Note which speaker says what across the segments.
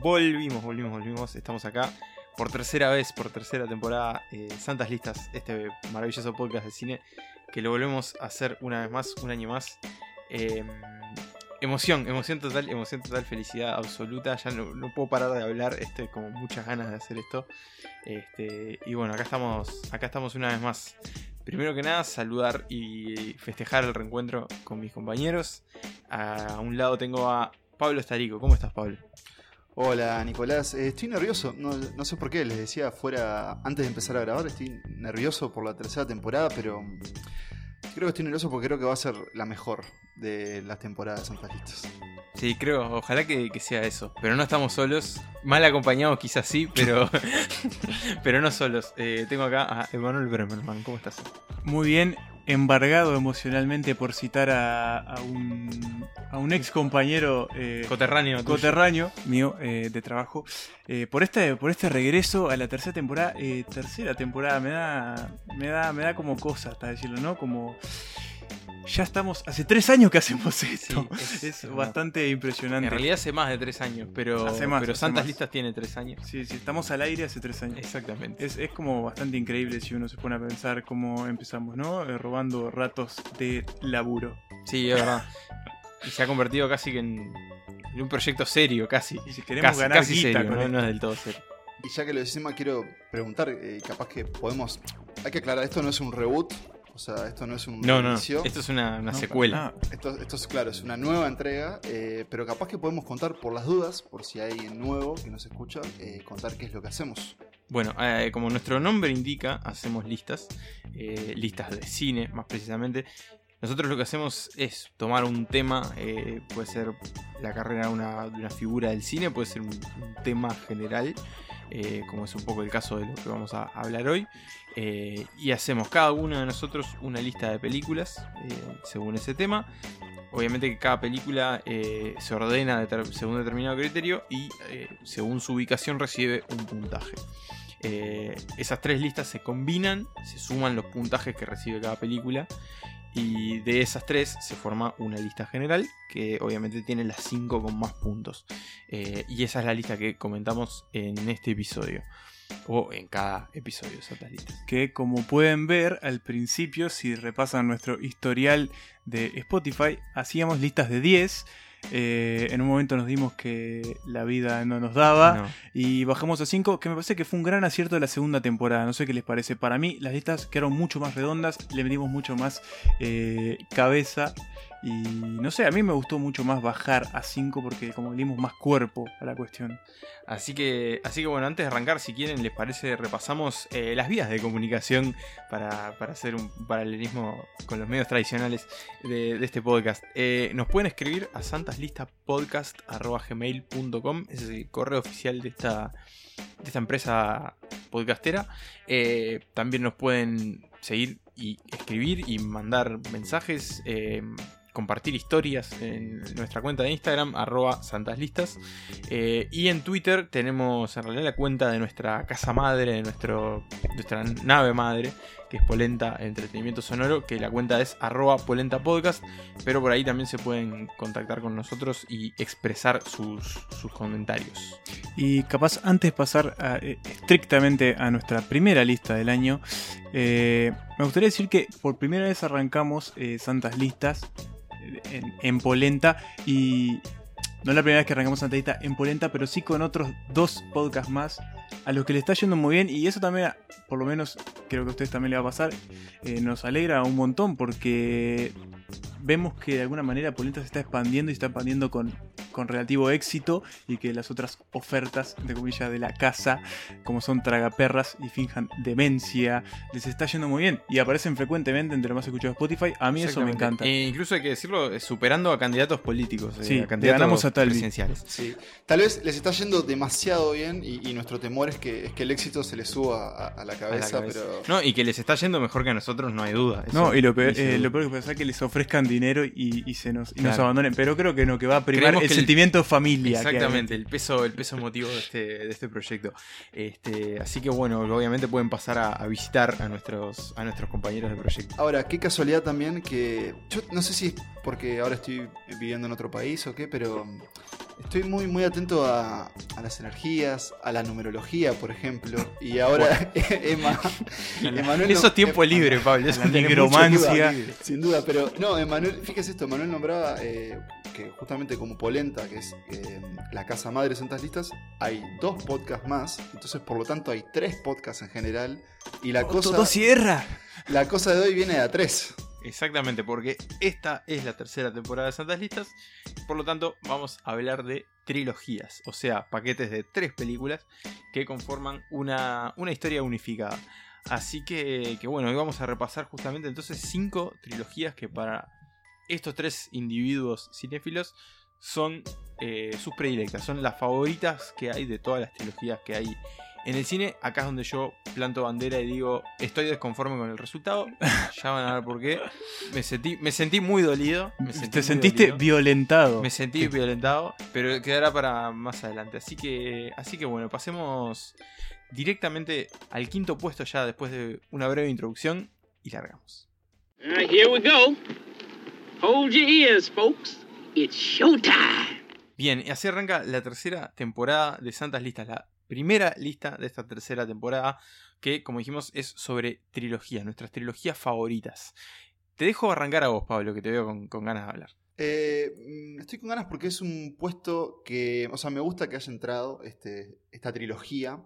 Speaker 1: volvimos, volvimos, volvimos. Estamos acá por tercera vez, por tercera temporada, eh, Santas Listas, este maravilloso podcast de cine, que lo volvemos a hacer una vez más, un año más. Eh, emoción, emoción total, emoción total, felicidad absoluta. Ya no, no puedo parar de hablar, estoy con muchas ganas de hacer esto. Este, y bueno, acá estamos, acá estamos una vez más. Primero que nada, saludar y festejar el reencuentro con mis compañeros. A un lado tengo a Pablo Estarico. ¿Cómo estás, Pablo?
Speaker 2: Hola Nicolás, Eh, estoy nervioso, no, no sé por qué, les decía fuera antes de empezar a grabar, estoy nervioso por la tercera temporada, pero creo que estoy nervioso porque creo que va a ser la mejor de las temporadas Listas.
Speaker 1: Sí, creo, ojalá que, que sea eso. Pero no estamos solos. Mal acompañados quizás sí, pero, pero no solos. Eh, tengo acá a Emanuel Bremerman. ¿Cómo estás?
Speaker 3: Muy bien, embargado emocionalmente por citar a, a un, a un ex compañero eh,
Speaker 1: Coterráneo.
Speaker 3: coterráneo mío eh, de trabajo eh, por este por este regreso a la tercera temporada eh, tercera temporada me da me da me da como cosa hasta decirlo no como ya estamos hace tres años que hacemos esto
Speaker 1: es-
Speaker 3: bastante impresionante
Speaker 1: En realidad hace más de tres años, pero,
Speaker 3: Hace más,
Speaker 1: pero
Speaker 3: hace
Speaker 1: Santas
Speaker 3: más.
Speaker 1: Listas tiene tres años.
Speaker 3: sí sí estamos al aire hace tres años
Speaker 1: Exactamente.
Speaker 3: Es, es como bastante increíble si uno se pone a pensar cómo empezamos, ¿no? Eh, robando ratos de laburo.
Speaker 1: Sí, es verdad. Y se ha convertido casi que en, en un proyecto serio, casi.
Speaker 3: Y si queremos
Speaker 1: Casi,
Speaker 3: ganar
Speaker 1: casi
Speaker 3: guita
Speaker 1: serio,
Speaker 3: con
Speaker 1: no, es del todo serio.
Speaker 2: Y ya que lo Emma, quiero preguntar, eh, capaz que podemos... Hay que aclarar, esto no es un reboot, o sea, esto no es un
Speaker 1: No, no, esto es una, una
Speaker 3: No,
Speaker 1: secuela.
Speaker 2: Esto, esto es claro, es una nueva entrega, eh, pero capaz que podemos contar por las dudas, por si hay alguien nuevo que nos escucha, eh, contar qué es lo que hacemos.
Speaker 1: Bueno, eh, como nuestro nombre indica, hacemos listas, eh, listas de cine más precisamente. Nosotros lo que hacemos es tomar un tema, eh, puede ser la carrera de una, figura del cine, puede ser un, un tema general, eh, como es un poco el caso de lo que vamos a hablar hoy, eh, y hacemos cada uno de nosotros una lista de películas eh, según ese tema. Obviamente que cada película eh, se ordena según determinado criterio y según su ubicación recibe un puntaje. Esas tres listas se combinan, se suman los puntajes que recibe cada película y de esas tres se forma una lista general que obviamente tiene las cinco con más puntos. Y esa es la lista que comentamos en este episodio o en cada episodio de esas listas.
Speaker 3: Que como pueden ver al principio, si repasan nuestro historial de Spotify, hacíamos listas de 10. eh, en un momento nos dimos que la vida no nos daba
Speaker 1: No.
Speaker 3: y bajamos a 5, que me parece que fue un gran acierto de la segunda temporada. No sé qué les parece. Para mí las listas quedaron mucho más redondas, le metimos mucho más eh, cabeza y no sé, a mí me gustó mucho más bajar a 5 porque como le dimos más cuerpo a la cuestión.
Speaker 1: Así que, así que bueno, antes de arrancar, si quieren, les parece, repasamos eh, las vías de comunicación para, para hacer un paralelismo con los medios tradicionales de, este podcast. Eh, nos pueden escribir a santaslistapodcast.gmail.com Ese es el correo oficial de esta, de esta empresa podcastera. Eh, también nos pueden seguir y escribir y mandar mensajes. Compartir historias en nuestra cuenta de Instagram, arroba santaslistas. Eh, y en Twitter tenemos en realidad la cuenta de nuestra casa madre, de nuestro, nuestra nave madre, que es Polenta Entretenimiento Sonoro, que la cuenta es arroba Polenta Podcast, pero por ahí también se pueden contactar con nosotros y expresar sus, comentarios.
Speaker 3: Y capaz antes de pasar a, eh, estrictamente a nuestra primera lista del año, eh, me gustaría decir que por primera vez arrancamos eh, Santas Listas en, en Polenta y no es la primera vez que arrancamos Santa Lista en Polenta, pero sí con otros dos podcasts más a los que le está yendo muy bien y eso también, por lo menos creo que a ustedes también le va a pasar, eh, nos alegra un montón porque vemos que de alguna manera Polenta se está expandiendo y se está expandiendo con, con relativo éxito y que las otras ofertas, de comillas, de la casa, como son Tragaperras y Finjan Demencia, les está yendo muy bien y aparecen frecuentemente entre los más escuchados de Spotify. A mí eso me encanta.
Speaker 1: E incluso hay que decirlo, eh, superando a candidatos políticos, eh,
Speaker 3: Sí,
Speaker 1: a candidatos
Speaker 3: ganamos a Talvi.
Speaker 1: presidenciales.
Speaker 2: Sí. Tal vez les está yendo demasiado bien y, y nuestro temor es que, es que el éxito se les suba a, a la
Speaker 1: A la
Speaker 2: cabeza, pero...
Speaker 1: No, y que les está yendo mejor que a nosotros, no hay duda. Eso
Speaker 3: No, y lo peor, eh, lo peor que puede ser que les ofrezcan dinero y, y se nos, y nos abandonen. Pero creo que no, que va a primar
Speaker 1: Creemos
Speaker 3: el
Speaker 1: el-
Speaker 3: sentimiento de familia.
Speaker 1: Exactamente, el peso, el peso emotivo de este, de este proyecto. Este, así que bueno, obviamente pueden pasar a, a visitar a nuestros, a nuestros compañeros de proyecto.
Speaker 2: Ahora, qué casualidad también que. Yo no sé si es porque ahora estoy viviendo en otro país o qué, pero Estoy muy, muy atento a, a las energías, a la numerología, por ejemplo. Y ahora Emma, Emanuel
Speaker 1: Eso es tiempo
Speaker 2: Em-
Speaker 1: libre, Pablo. Tiene
Speaker 3: nigromancia.
Speaker 2: Sin duda, pero no, Emanuel, fíjese esto, Emanuel nombraba eh, que justamente como Polenta, que es eh, la casa madre de Santas Listas, hay dos podcasts más, entonces por lo tanto hay tres podcasts en general, y la, cosa,
Speaker 3: Todo cierra.
Speaker 2: la cosa de hoy viene de a tres.
Speaker 1: Exactamente, porque esta es la tercera temporada de Santas Listas. Por lo tanto, vamos a hablar de trilogías, o sea, paquetes de tres películas que conforman una, una historia unificada. Así que, que bueno, hoy vamos a repasar justamente entonces cinco trilogías que para estos tres individuos cinéfilos son eh, sus predilectas, son las favoritas que hay de todas las trilogías que hay en el cine. Acá es donde yo planto bandera y digo, estoy desconforme con el resultado. Ya van a ver por qué. Me sentí, me sentí muy dolido. me sentí
Speaker 3: Te
Speaker 1: muy
Speaker 3: sentiste
Speaker 1: dolido.
Speaker 3: violentado.
Speaker 1: Me sentí violentado, pero quedará para más adelante. Así que, así que bueno, pasemos directamente al quinto puesto ya después de una breve introducción y largamos.
Speaker 4: All right, here we go. Hold your ears, folks. It's showtime.
Speaker 1: Bien, y así arranca la tercera temporada de Santas Listas, la primera lista de esta tercera temporada, que como dijimos es sobre trilogías, nuestras trilogías favoritas. Te dejo arrancar a vos, Pablo, que te veo con, con ganas de hablar.
Speaker 2: Eh, mm, estoy con ganas porque es un puesto que, o sea, me gusta que haya entrado este, esta trilogía.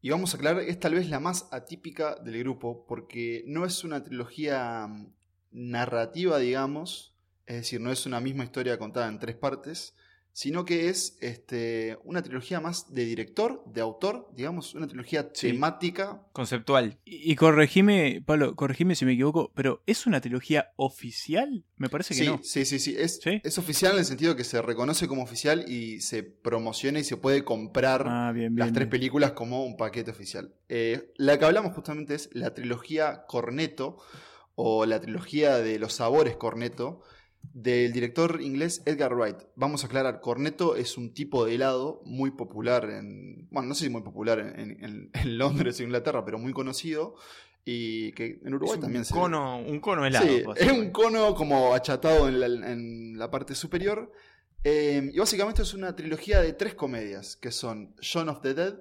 Speaker 2: Y vamos a aclarar, es tal vez la más atípica del grupo, porque no es una trilogía mm, narrativa, digamos, es decir, no es una misma historia contada en tres partes, sino que es este, una trilogía más de director, de autor, digamos, una trilogía
Speaker 1: Sí.
Speaker 2: temática.
Speaker 1: Conceptual.
Speaker 3: Y, y corregime, Pablo, corregime si me equivoco, pero ¿es una trilogía oficial? Me parece que
Speaker 2: Sí,
Speaker 3: no.
Speaker 2: sí, sí, sí. Es,
Speaker 3: ¿Sí?
Speaker 2: es oficial en el sentido que se reconoce como oficial y se promociona y se puede comprar
Speaker 3: Ah, bien, bien.
Speaker 2: las tres
Speaker 3: bien.
Speaker 2: películas como un paquete oficial. Eh, la que hablamos justamente es la trilogía Corneto o la trilogía de los sabores Corneto del director inglés Edgar Wright. Vamos a aclarar, Corneto es un tipo de helado muy popular en, bueno, no sé si muy popular en, en- en Londres o Inglaterra, pero muy conocido y que en Uruguay
Speaker 1: Es un
Speaker 2: también se
Speaker 1: cono, un cono helado.
Speaker 2: Sí, es un cono como achatado en la, en la parte superior. Eh, y básicamente es una trilogía de tres comedias, que son Shaun of the Dead,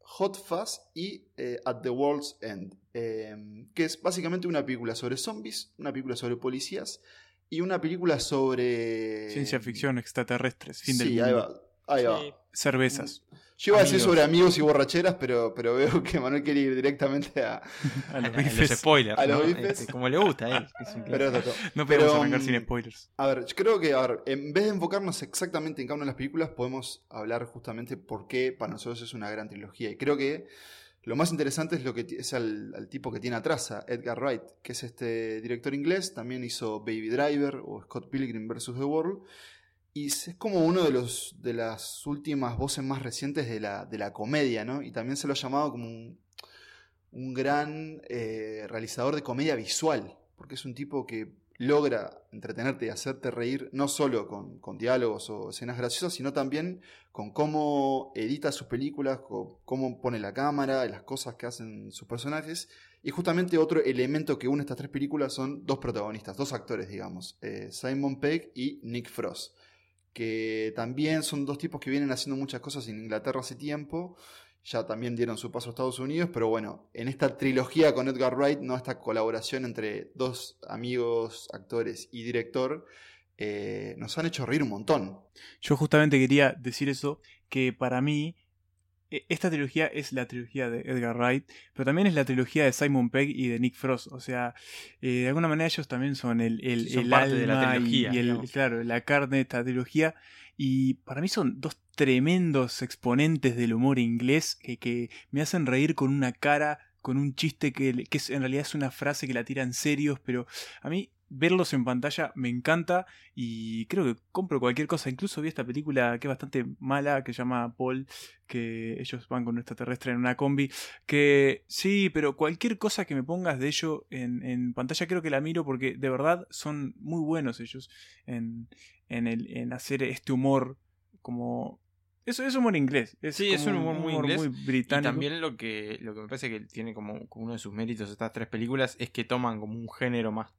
Speaker 2: Hot Fuzz y eh, At the World's End. Eh, que es básicamente una película sobre zombies, una película sobre policías y una película sobre...
Speaker 3: Ciencia ficción, extraterrestres, fin del
Speaker 2: Sí,
Speaker 3: mundo.
Speaker 2: ahí va. Ahí va.
Speaker 1: Sí.
Speaker 3: Cervezas.
Speaker 2: Yo iba a decir sobre amigos y borracheras, pero, pero veo que Manuel quiere ir directamente a...
Speaker 3: A los
Speaker 1: A los
Speaker 3: bifes.
Speaker 1: spoilers.
Speaker 2: A los
Speaker 1: ¿no?
Speaker 2: bifes.
Speaker 1: Este, como le gusta a él. es un
Speaker 2: Pero.
Speaker 3: No podemos
Speaker 2: Pero,
Speaker 3: arrancar sin
Speaker 2: mm,
Speaker 3: spoilers.
Speaker 2: A ver, yo creo que, a ver, en vez de enfocarnos exactamente en cada una de las películas, podemos hablar justamente por qué para nosotros es una gran trilogía. Y creo que lo más interesante es lo que es al, tipo que tiene atrás, Edgar Wright, que es este director inglés, también hizo Baby Driver o Scott Pilgrim vs. The World. Y es es como uno de los de las últimas voces más recientes de la, de la comedia, ¿no? Y también se lo ha llamado como un, un gran eh, realizador de comedia visual, porque es un tipo que logra entretenerte y hacerte reír no solo con, con diálogos o escenas graciosas, sino también con cómo edita sus películas, con cómo pone la cámara, las cosas que hacen sus personajes. Y justamente otro elemento que une estas tres películas son dos protagonistas, dos actores, digamos, eh, Simon Pegg y Nick Frost, que también son dos tipos que vienen haciendo muchas cosas en Inglaterra hace tiempo ya también dieron su paso a Estados Unidos, pero bueno, en esta trilogía con Edgar Wright, ¿no? esta colaboración entre dos amigos, actores y director, eh, nos han hecho reír un montón.
Speaker 3: Yo justamente quería decir eso, que para mí esta trilogía es la trilogía de Edgar Wright, pero también es la trilogía de Simon Pegg y de Nick Frost. O sea, eh, de alguna manera ellos también son el, el,
Speaker 1: son
Speaker 3: el
Speaker 1: parte de la
Speaker 3: alma y-
Speaker 1: trilogía,
Speaker 3: y, el, claro, la carne de esta trilogía. Y para mí son dos tremendos exponentes del humor inglés que, que me hacen reír con una cara, con un chiste que, que es, en realidad es una frase que la tiran serios, pero a mí verlos en pantalla me encanta y creo que compro cualquier cosa. Incluso vi esta película que es bastante mala, que se llama Paul, que ellos van con un extraterrestre en una combi. Que sí, pero cualquier cosa que me pongas de ello en, en pantalla creo que la miro porque de verdad son muy buenos ellos en, en, el, en hacer este humor como... Eso es humor inglés. Es
Speaker 1: Sí, es un humor muy inglés
Speaker 3: muy
Speaker 1: Y
Speaker 3: británico.
Speaker 1: también lo que, lo que me parece que tiene como, como uno de sus méritos estas tres películas es que toman como un género más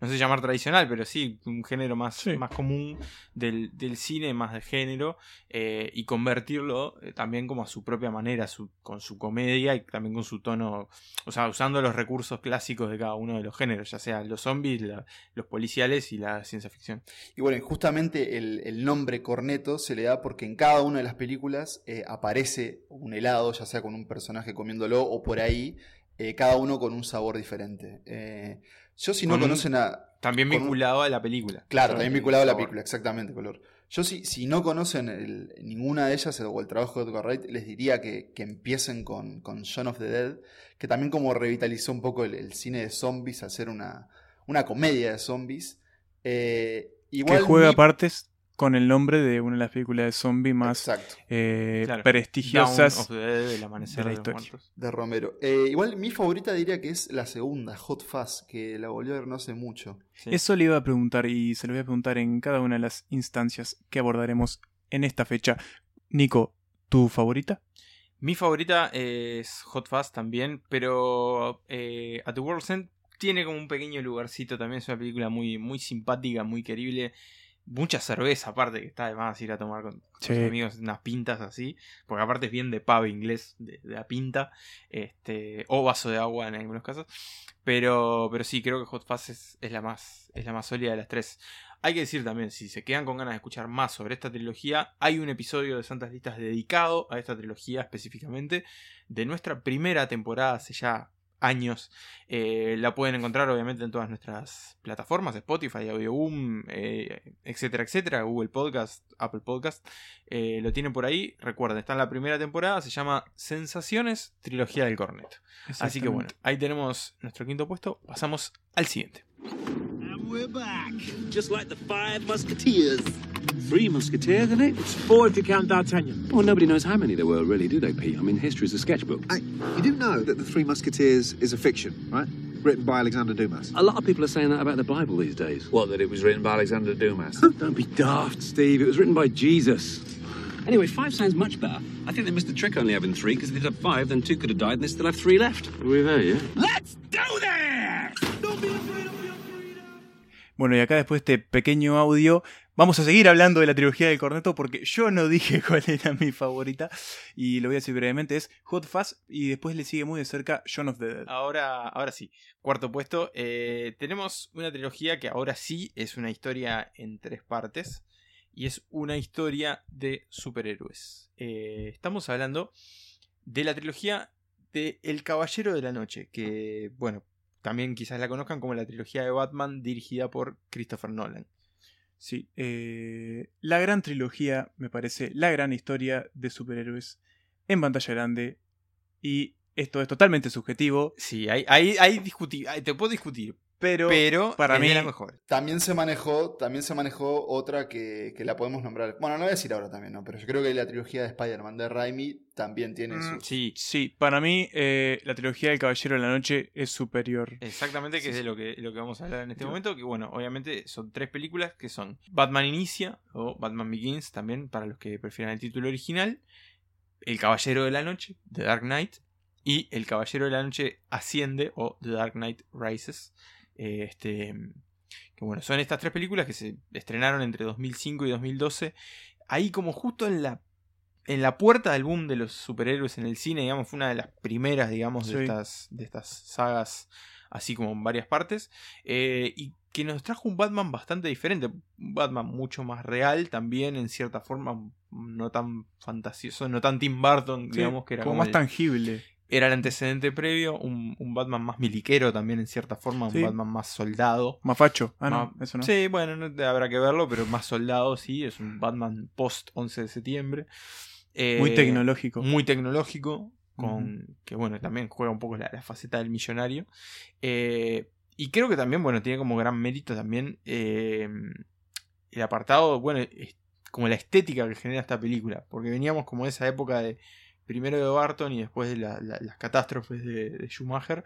Speaker 1: no sé llamar tradicional, pero sí, un género más,
Speaker 3: Sí.
Speaker 1: más común del, del cine, más de género, eh, y convertirlo eh, también como a su propia manera, su- con su comedia y también con su tono, o sea, usando los recursos clásicos de cada uno de los géneros, ya sea los zombies, la- los policiales y la ciencia ficción.
Speaker 2: Y bueno, justamente el, el nombre corneto se le da porque en cada una de las películas eh, aparece un helado, ya sea con un personaje comiéndolo o por ahí, eh, cada uno con un sabor diferente. Eh, yo si no conocen a...
Speaker 1: También
Speaker 2: Con
Speaker 1: vinculado a la película.
Speaker 2: Claro, también vinculado a la película, exactamente, color. Yo si, si no conocen el- ninguna de ellas o el trabajo de Edgar Wright, les diría que, que empiecen con, con Shaun of the Dead, que también como revitalizó un poco el, el cine de zombies, hacer una, una comedia de zombies. Eh, igual
Speaker 3: que juega
Speaker 2: mi-
Speaker 3: partes con el nombre de una de las películas de zombie más eh,
Speaker 1: Claro.
Speaker 3: prestigiosas.
Speaker 1: Dawn of the Dead, el amanecer
Speaker 3: de la
Speaker 1: de, los
Speaker 3: historia.
Speaker 1: muertos.
Speaker 2: de Romero. Eh, igual mi favorita diría que es la segunda, Hot Fuzz, que la volvió a ver no hace mucho.
Speaker 1: Sí.
Speaker 3: Eso le iba a preguntar y se lo voy a preguntar en cada una de las instancias que abordaremos en esta fecha. Nico, ¿tu favorita?
Speaker 1: Mi favorita es Hot Fast también, pero eh, At the World's End tiene como un pequeño lugarcito también. Es una película muy, muy simpática, muy querible. Mucha cerveza, aparte, que está de más ir a tomar con,
Speaker 3: Sí.
Speaker 1: sus amigos unas pintas así. Porque aparte es bien de pub inglés, de, de la pinta. Este, o vaso de agua en algunos casos. Pero, pero sí, creo que Hot Fast es, es la más, es la más sólida de las tres. Hay que decir también, si se quedan con ganas de escuchar más sobre esta trilogía, hay un episodio de Santas Listas dedicado a esta trilogía específicamente, de nuestra primera temporada hace ya años. Eh, la pueden encontrar obviamente en todas nuestras plataformas, Spotify, Audioboom, eh, etcétera, etcétera, Google Podcast, Apple Podcast. Eh, lo tienen por ahí. Recuerden, está en la primera temporada, se llama Sensaciones, Trilogía del Corneto. Así que bueno, ahí tenemos nuestro quinto puesto. Pasamos al siguiente.
Speaker 5: And we're back. Just like the Five Musketeers. Three Musketeers, isn't it? It's four if you count D'Artagnan.
Speaker 6: Well, nobody knows how many there were, really, do they, Pete? I mean, history's a sketchbook.
Speaker 7: Hey, you do know that The Three Musketeers is a fiction, right? Written by Alexander Dumas.
Speaker 6: A lot of people are saying that about the Bible these days.
Speaker 8: What, that it was written by Alexander Dumas?
Speaker 6: Oh, don't be daft, Steve. It was written by Jesus. Anyway, five sounds much better. I think they missed the trick only having three, because if they'd have five, then two could have died, and they still have three left.
Speaker 8: Are we there yeah?
Speaker 5: Let's do this! Don't be afraid of your freedom.
Speaker 3: Bueno, y acá después de este pequeño audio, vamos a seguir hablando de la trilogía del corneto porque yo no dije cuál era mi favorita y lo voy a decir brevemente, es Hot Fuzz y después le sigue muy de cerca Shaun of the Dead.
Speaker 1: Ahora, ahora sí, cuarto puesto. eh, tenemos una trilogía que ahora sí es una historia en tres partes. Y es una historia de superhéroes. Eh, estamos hablando de la trilogía de El Caballero de la Noche. Que, bueno, también quizás la conozcan como la trilogía de Batman dirigida por Christopher Nolan.
Speaker 3: Sí, eh, la gran trilogía, me parece, la gran historia de superhéroes en pantalla grande y esto es totalmente subjetivo,
Speaker 1: Sí, hay, hay, hay discutir, te puedo discutir,
Speaker 3: pero,
Speaker 1: pero
Speaker 3: para mí
Speaker 1: de la mejor.
Speaker 2: También se manejó, también se manejó otra que, que la podemos nombrar. Bueno, no voy a decir ahora también, ¿no? Pero yo creo que la trilogía de Spider-Man de Raimi también tiene
Speaker 3: Mm,
Speaker 2: sus.
Speaker 1: Sí,
Speaker 3: sí, para mí eh, la trilogía del Caballero de la Noche es superior.
Speaker 1: Exactamente, que
Speaker 3: Sí,
Speaker 1: es de
Speaker 3: sí.
Speaker 1: lo que, lo que vamos a hablar en este
Speaker 3: Sí.
Speaker 1: momento. Que bueno, obviamente son tres películas que son Batman Inicia o Batman Begins también, para los que prefieran el título original. El Caballero de la Noche, The Dark Knight. Y El Caballero de la Noche Asciende o The Dark Knight Rises. Eh, este, que bueno, son estas tres películas que se estrenaron entre 2005 y 2012. Ahí como justo en la en la puerta del boom de los superhéroes en el cine, digamos, fue una de las primeras, digamos, de, estas, de estas sagas, así como en varias partes, eh, y que nos trajo un Batman bastante diferente, un Batman mucho más real también, en cierta forma, no tan fantasioso, no tan Tim Burton,
Speaker 3: Sí,
Speaker 1: digamos, que era
Speaker 3: como
Speaker 1: como
Speaker 3: más
Speaker 1: el-
Speaker 3: tangible.
Speaker 1: Era el antecedente previo, un, un Batman más miliquero también en cierta forma,
Speaker 3: Sí.
Speaker 1: un Batman más soldado.
Speaker 3: Más facho. Ah, no, eso no.
Speaker 1: Sí, bueno, no- habrá que verlo, pero más soldado, sí, es un Batman post 11 de septiembre. Eh,
Speaker 3: Muy tecnológico.
Speaker 1: Muy tecnológico, con que bueno, también juega un poco la, la faceta del millonario. Eh, y creo que también, bueno, tiene como gran mérito también eh, el apartado, bueno, como la estética que genera esta película, porque veníamos como de esa época de primero de Barton y después de la- la- las catástrofes de, de Schumacher,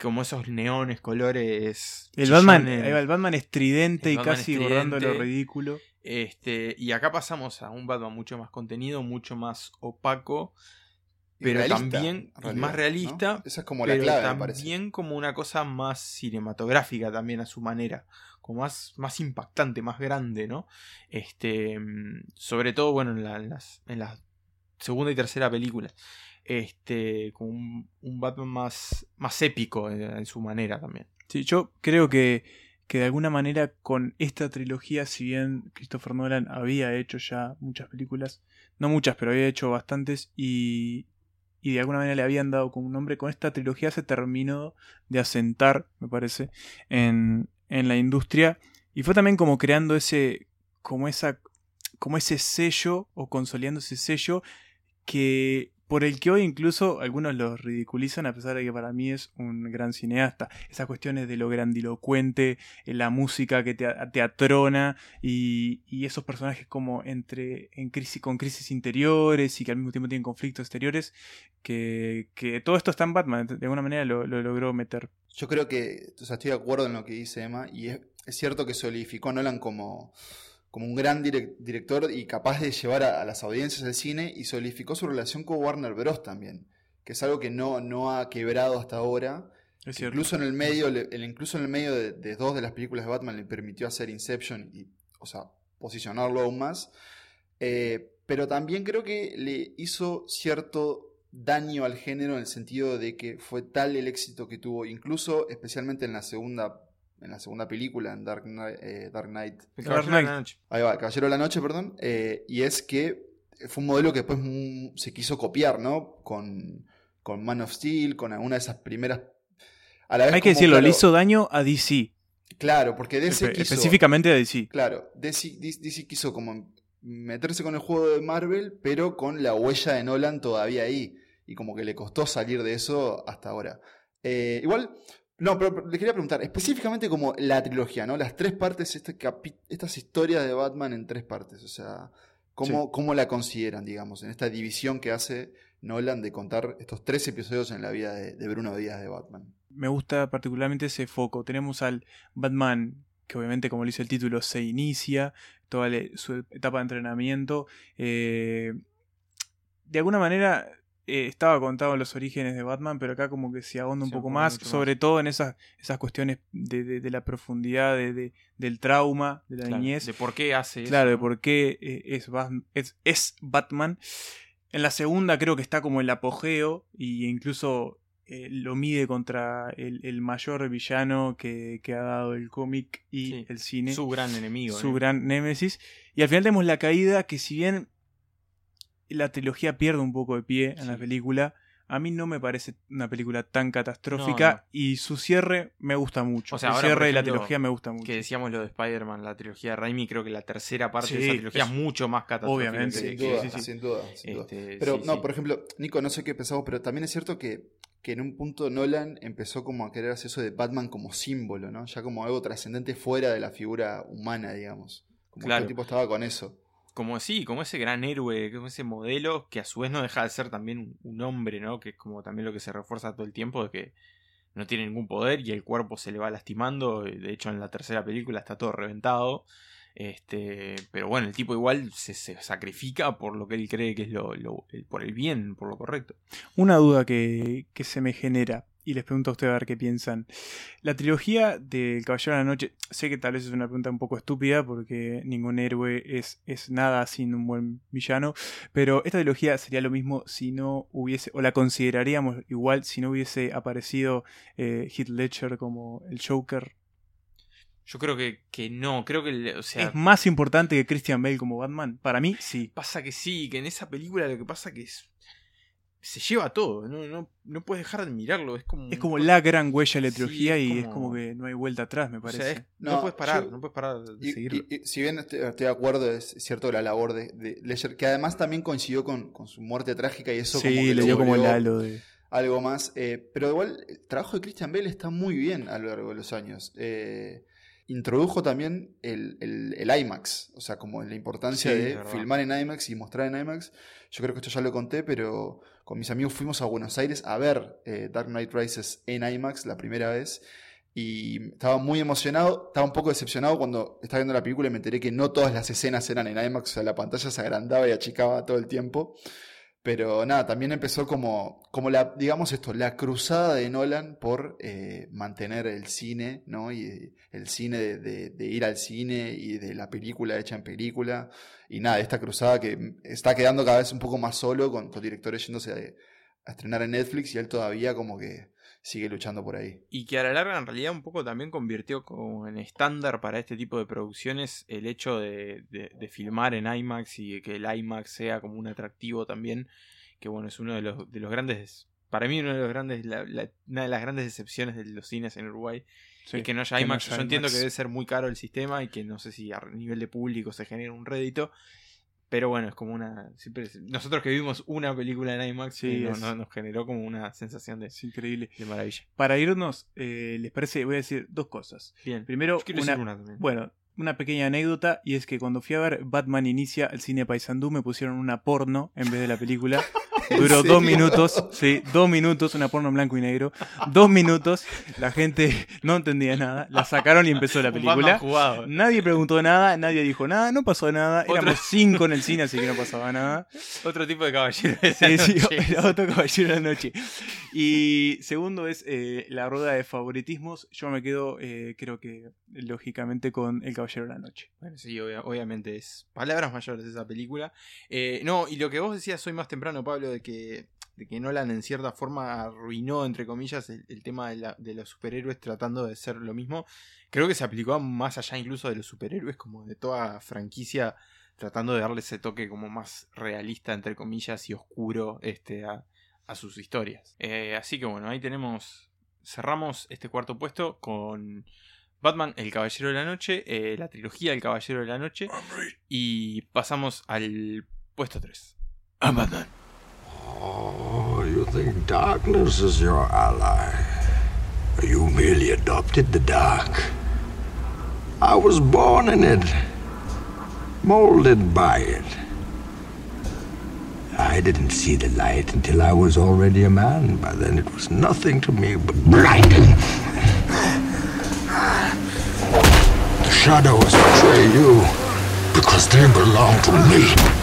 Speaker 1: como esos neones, colores.
Speaker 3: El Batman, el Batman estridente
Speaker 1: El
Speaker 3: y
Speaker 1: Batman
Speaker 3: casi borrando lo ridículo.
Speaker 1: Este, y acá pasamos a un Batman mucho más contenido, mucho más opaco. Pero
Speaker 2: realista,
Speaker 1: también
Speaker 2: realidad,
Speaker 1: más
Speaker 2: ¿no?
Speaker 1: realista,
Speaker 2: Esa es como la
Speaker 1: pero
Speaker 2: clave, me parece.
Speaker 1: también como una cosa más cinematográfica también a su manera, como más, más impactante, más grande, ¿no? Este, mm, sobre todo, bueno, en la, en las, en la segunda y tercera película. Este, como un, Batman más, más épico en, en su manera también.
Speaker 3: Sí, yo creo que, que de alguna manera con esta trilogía, si bien Christopher Nolan había hecho ya muchas películas, no muchas, pero había hecho bastantes y, y de alguna manera le habían dado como un nombre, con esta trilogía se terminó de asentar, me parece, en, en la industria y fue también como creando ese, como esa, como ese sello o consolidando ese sello que por el que hoy incluso algunos lo ridiculizan a pesar de que para mí es un gran cineasta. Esas cuestiones de lo grandilocuente, eh, la música que te, te atrona y, esos personajes como entre en crisis con crisis interiores y que al mismo tiempo tienen conflictos exteriores, que, que todo esto está en Batman, de alguna manera lo, lo logró meter.
Speaker 2: Yo creo que, o sea, estoy de acuerdo en lo que dice Emma y es, es cierto que solidificó Nolan como como un gran direct director y capaz de llevar a, a, las audiencias al cine y solidificó su relación con Warner Bros. también, que es algo que no, no ha quebrado hasta ahora.
Speaker 3: Es
Speaker 2: incluso en el medio, le, el, incluso en el medio de, de, dos de las películas de Batman le permitió hacer Inception y, o sea, posicionarlo aún más. Eh, pero también creo que le hizo cierto daño al género en el sentido de que fue tal el éxito que tuvo, incluso especialmente en la segunda en la segunda película, en Dark Knight. Eh, Dark Knight.
Speaker 1: El Caballero Dark de la Noche.
Speaker 2: Ahí va, Caballero de la Noche, perdón. Eh, y es que fue un modelo que después se quiso copiar, ¿no? Con, con Man of Steel, con alguna de esas primeras.
Speaker 3: A la vez Hay que decirlo, claro, le hizo daño a DC.
Speaker 2: Claro, porque DC
Speaker 3: Espe
Speaker 2: quiso.
Speaker 3: Específicamente a DC.
Speaker 2: Claro, DC, DC quiso como meterse con el juego de Marvel, pero con la huella de Nolan todavía ahí. Y como que le costó salir de eso hasta ahora. Eh, igual, no, pero, les quería preguntar, específicamente como la trilogía, ¿no? Las tres partes, este estas historias de Batman en tres partes, o sea, ¿cómo, sí. ¿cómo, la consideran, digamos, en esta división que hace Nolan de contar estos tres episodios en la vida de, de Bruno Díaz de Batman?
Speaker 3: Me gusta particularmente ese foco. Tenemos al Batman, que obviamente, como lo dice el título, se inicia, toda su etapa de entrenamiento. Eh, de alguna manera eh, estaba contado los orígenes de Batman, pero acá como que se ahonda un
Speaker 1: Se
Speaker 3: poco más, sobre
Speaker 1: más.
Speaker 3: todo en esas, esas cuestiones de, de- de la profundidad de, de- del trauma, de la
Speaker 1: Claro,
Speaker 3: niñez.
Speaker 1: de por qué hace
Speaker 3: Claro, de por qué eh, es, Bas- es, es Batman. En la segunda creo que está como el apogeo y incluso eh, lo mide contra el, el mayor villano que, que ha dado el cómic y
Speaker 1: Sí,
Speaker 3: el cine
Speaker 1: Su gran enemigo.
Speaker 3: su gran némesis. Y al final tenemos la caída que si bien la trilogía pierde un poco de pie en la película, a mí no me parece una película tan catastrófica
Speaker 1: No, no.
Speaker 3: y su cierre me gusta mucho.
Speaker 1: O sea,
Speaker 3: el
Speaker 1: ahora,
Speaker 3: cierre de la trilogía me gusta mucho.
Speaker 1: Que decíamos lo de Spider-Man, la trilogía de Raimi, creo que la tercera parte de
Speaker 3: Sí,
Speaker 1: esa trilogía
Speaker 3: es-
Speaker 1: mucho más catastrófica.
Speaker 3: obviamente,
Speaker 1: que-
Speaker 2: Sin
Speaker 1: que-
Speaker 2: duda,
Speaker 3: sí, sí.
Speaker 2: sin duda, sin duda.
Speaker 1: Este,
Speaker 2: Pero
Speaker 1: sí,
Speaker 2: no,
Speaker 1: sí.
Speaker 2: por ejemplo, Nico, no sé qué pensamos, pero también es cierto que, que en un punto Nolan empezó como a querer hacer eso de Batman como símbolo, ¿no? Ya como algo trascendente fuera de la figura humana, digamos. Como
Speaker 1: Claro.
Speaker 2: que el tipo estaba con eso.
Speaker 1: Como sí, como ese gran héroe, como ese modelo que a su vez no deja de ser también un, hombre, ¿no? Que es como también lo que se refuerza todo el tiempo de que no tiene ningún poder y el cuerpo se le va lastimando. De hecho, en la tercera película está todo reventado. Este, pero bueno, el tipo igual se, sacrifica por lo que él cree que es lo, lo- por el bien, por lo correcto.
Speaker 3: Una duda que, que se me genera, y les pregunto a ustedes a ver qué piensan. La trilogía del Caballero de la Noche, sé que tal vez es una pregunta un poco estúpida, porque ningún héroe es, es nada sin un buen villano, pero esta trilogía sería lo mismo si no hubiese, o la consideraríamos igual si no hubiese aparecido eh, Heath Ledger como el Joker.
Speaker 1: Yo creo que, que no, creo que, o sea,
Speaker 3: ¿Es más importante que Christian Bale como Batman? Para mí, sí.
Speaker 1: pasa que sí, que en esa película lo que pasa que es, se lleva todo, no, no, no puedes dejar de mirarlo, es como...
Speaker 3: Es como la gran huella de la
Speaker 1: Sí,
Speaker 3: trilogía
Speaker 1: es
Speaker 3: y es
Speaker 1: como-
Speaker 3: como que no hay vuelta atrás, me
Speaker 1: o
Speaker 3: parece.
Speaker 1: sea, es- no,
Speaker 2: No,
Speaker 1: puedes parar,
Speaker 2: yo-
Speaker 1: no puedes parar de
Speaker 2: Y,
Speaker 1: seguirlo.
Speaker 2: y- y si bien estoy, estoy de acuerdo, es cierto la labor de, de Ledger, que además también coincidió con, con su muerte trágica y eso como
Speaker 3: sí,
Speaker 2: que
Speaker 3: le dio como el halo de...
Speaker 2: algo más. eh, pero igual, el trabajo de Christian Bale está muy bien a lo largo de los años. Eh, introdujo también el, el- el IMAX, o sea, como la importancia
Speaker 1: Sí,
Speaker 2: de filmar en IMAX y mostrar en IMAX. Yo creo que esto ya lo conté, pero con mis amigos fuimos a Buenos Aires a ver eh, Dark Knight Rises en IMAX la primera vez. Y estaba muy emocionado, estaba un poco decepcionado cuando estaba viendo la película y me enteré que no todas las escenas eran en IMAX, o sea, la pantalla se agrandaba y achicaba todo el tiempo. Pero nada, también empezó como, como la, digamos esto, la cruzada de Nolan por eh, mantener el cine, ¿no? Y el cine de, de- de ir al cine y de la película hecha en película. Y nada, esta cruzada que está quedando cada vez un poco más solo, con, con directores yéndose a estrenar en Netflix y él todavía como que sigue luchando por ahí.
Speaker 1: Y que a la larga en realidad un poco también convirtió como en estándar para este tipo de producciones el hecho de, de- de filmar en IMAX y que el IMAX sea como un atractivo también, que bueno, es uno de los, de los grandes, para mí uno de los grandes, la- la- una de las grandes decepciones de los cines en Uruguay,
Speaker 3: Sí,
Speaker 1: y que no haya
Speaker 3: no
Speaker 1: IMAX.
Speaker 3: haya
Speaker 1: Yo entiendo
Speaker 3: IMAX.
Speaker 1: que debe ser muy caro el sistema y que no sé si a nivel de público se genera un rédito. Pero bueno, es como una. siempre nosotros que vimos una película en IMAX,
Speaker 3: Sí,
Speaker 1: eh, no-
Speaker 3: es-
Speaker 1: no- nos generó como una sensación de,
Speaker 3: Es increíble.
Speaker 1: de maravilla.
Speaker 3: Para irnos, eh, ¿les parece? Voy a decir dos cosas.
Speaker 1: Bien,
Speaker 3: Primero,
Speaker 1: Yo
Speaker 3: una,
Speaker 1: una
Speaker 3: bueno, una pequeña anécdota, y es que cuando fui a ver Batman Inicia al cine Paysandú me pusieron una porno en vez de la película. Duró dos minutos, sí, dos minutos, una porno en blanco y negro. Dos minutos, la gente no entendía nada, la sacaron y empezó la película.
Speaker 1: Jugado.
Speaker 3: Nadie preguntó nada, nadie dijo nada, no pasó nada.
Speaker 1: Otro-
Speaker 3: Éramos cinco en el cine, así que no pasaba nada.
Speaker 1: Otro tipo de caballero. de la
Speaker 3: Sí, sí, otro caballero de la noche. Y segundo es eh, la rueda de favoritismos. Yo me quedo, eh, creo que lógicamente, con El Caballero de la Noche.
Speaker 1: Bueno, sí, obvia- obviamente es palabras mayores esa película. Eh, no, y lo que vos decías hoy más temprano, Pablo, de que, de que Nolan en cierta forma arruinó, entre comillas, el, el tema de, la- de los superhéroes tratando de ser lo mismo, creo que se aplicó más allá incluso de los superhéroes, como de toda franquicia, tratando de darle ese toque como más realista, entre comillas, y oscuro este, a, a sus historias. Eh, así que bueno, ahí tenemos, cerramos este cuarto puesto con... Batman, El Caballero de la Noche, eh, la trilogía El Caballero de la Noche. Y pasamos al puesto 3. A Batman.
Speaker 9: Oh, you think darkness is your ally? You merely adopted the dark. I was born in it, molded by it. I didn't see the light until I was already a man. By then it was nothing to me but blinding. The shadows betray you because they belong to me.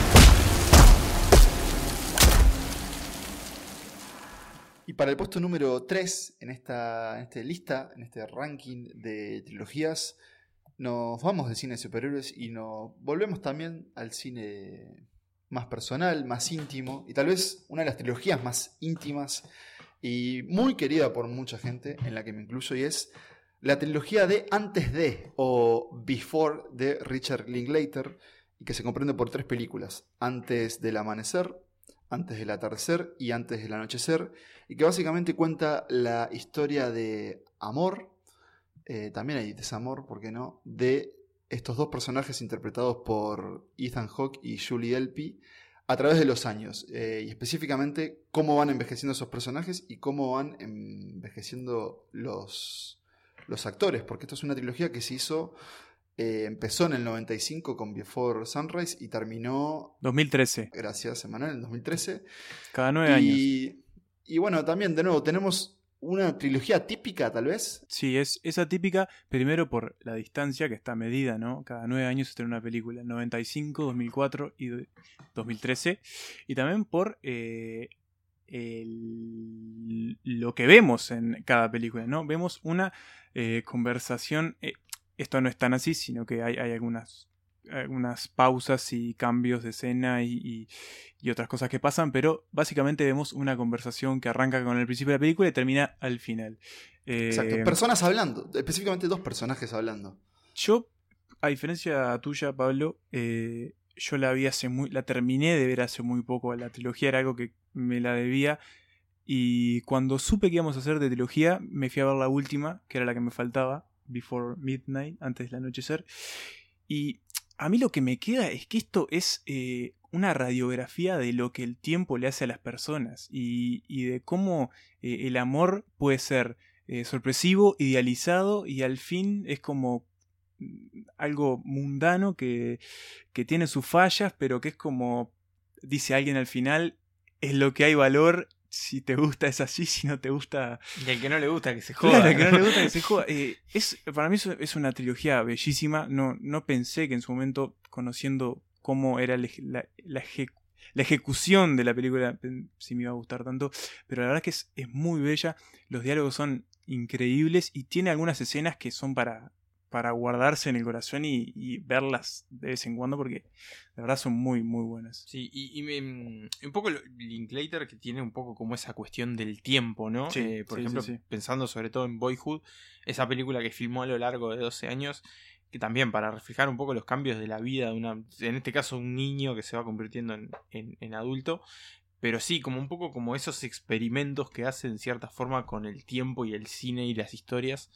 Speaker 2: Para el puesto número 3 en esta, lista, en este ranking de trilogías, nos vamos del cine de superhéroes y nos volvemos también al cine más personal, más íntimo, y tal vez una de las trilogías más íntimas y muy querida por mucha gente, en la que me incluyo, y es la trilogía de Antes de o Before de Richard Linklater, y que se comprende por tres películas, Antes del Amanecer, Antes del Atardecer y Antes del Anochecer, y que básicamente cuenta la historia de amor, eh, también hay desamor, ¿por qué no?, de estos dos personajes interpretados por Ethan Hawke y Julie Delpy a través de los años, eh, y específicamente cómo van envejeciendo esos personajes y cómo van envejeciendo los, los actores, porque esto es una trilogía que se hizo, eh, empezó en el 95 con Before Sunrise y terminó,
Speaker 3: 2013,
Speaker 2: gracias Emanuel, en 2013.
Speaker 3: cada nueve años.
Speaker 2: Y, bueno, también, de nuevo, tenemos una trilogía típica, tal vez.
Speaker 3: Sí, es esa típica, primero por la distancia que está medida, ¿no? Cada nueve años se estrena una película, 95, 2004 y do- 2013. Y también por eh, el- lo que vemos en cada película, ¿no? Vemos una eh, conversación, esto no es tan así, sino que hay, hay algunas, algunas pausas y cambios de escena y, y- y otras cosas que pasan, pero básicamente vemos una conversación que arranca con el principio de la película y termina al final.
Speaker 2: Exacto.
Speaker 3: Eh,
Speaker 2: Personas hablando, específicamente dos personajes hablando.
Speaker 3: yo, a diferencia tuya, Pablo, eh, yo la vi hace muy, la terminé de ver hace muy poco. La trilogía era algo que me la debía. Y cuando supe que íbamos a hacer de trilogía, me fui a ver la última, que era la que me faltaba, Before Midnight, antes del anochecer. Y a mí lo que me queda es que esto es eh, una radiografía de lo que el tiempo le hace a las personas y, de cómo eh, el amor puede ser eh, sorpresivo, idealizado y al fin es como mm, algo mundano que, que tiene sus fallas, pero que es como, dice alguien al final, es lo que hay valor. Si te gusta es así, si no te gusta
Speaker 1: Y al que no le gusta que se joda.
Speaker 3: Claro, que no le gusta que se juega. Eh, es, para mí es, una trilogía bellísima. No, no pensé que en su momento, conociendo cómo era la, la- la eje- la ejecución de la película si me iba a gustar tanto, pero la verdad es que es, es muy bella, los diálogos son increíbles y tiene algunas escenas que son para, para guardarse en el corazón y, y verlas de vez en cuando porque la verdad son muy, muy buenas.
Speaker 1: Sí, y, y me- mm, un poco Linklater que tiene un poco como esa cuestión del tiempo, ¿no?
Speaker 3: Sí,
Speaker 1: Eh, por
Speaker 3: sí,
Speaker 1: ejemplo,
Speaker 3: sí.
Speaker 1: pensando sobre todo en Boyhood, esa película que filmó a lo largo de 12 años, que también para reflejar un poco los cambios de la vida de una, en este caso un niño que se va convirtiendo en, en- en adulto, pero sí, como un poco como esos experimentos que hace en cierta forma con el tiempo y el cine y las historias,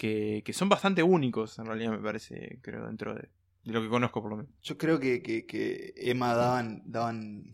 Speaker 1: que, que son bastante únicos en realidad me parece, creo, dentro de, lo que conozco por lo menos.
Speaker 2: Yo creo que, que, Emma daban, daban,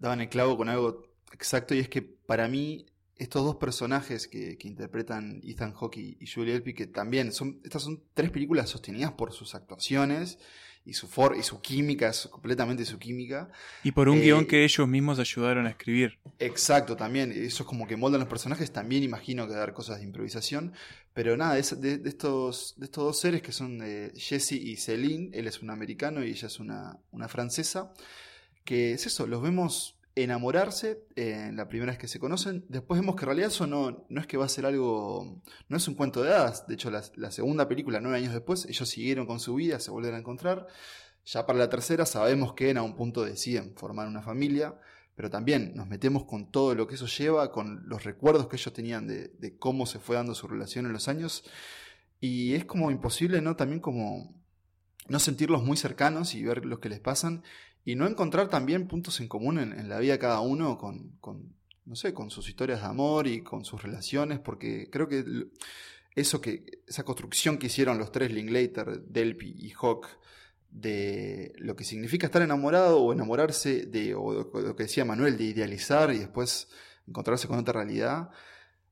Speaker 2: daban el clavo con algo exacto y es que para mí estos dos personajes que, que interpretan Ethan Hawke y, Julie Delpy, que también son, estas son tres películas sostenidas por sus actuaciones y su for y su química, su- completamente su química.
Speaker 3: Y por un
Speaker 2: Eh,
Speaker 3: guion que ellos mismos ayudaron a escribir.
Speaker 2: Exacto, también. Eso es como que moldan los personajes. También imagino que dar cosas de improvisación. Pero nada, es de, de estos, de estos dos seres que son eh, Jesse y Celine. Él es un americano y ella es una, una francesa. Que es eso, los vemos enamorarse eh, la primera vez que se conocen. Después vemos que en realidad eso no, no es que va a ser algo. No es un cuento de hadas. De hecho, la, segunda película, nueve años después, ellos siguieron con su vida, se volvieron a encontrar. Ya para la tercera sabemos que en un punto deciden formar una familia pero también nos metemos con todo lo que eso lleva, con los recuerdos que ellos tenían de, de cómo se fue dando su relación en los años. Y es como imposible, ¿no? También como no sentirlos muy cercanos y ver lo que les pasan y no encontrar también puntos en común en, la vida de cada uno con, no sé, con sus historias de amor y con sus relaciones, porque creo que eso que, esa construcción que hicieron los tres Linklater, Delpy y Hawk, de lo que significa estar enamorado o enamorarse de, o lo que decía Manuel, de idealizar y después encontrarse con otra realidad,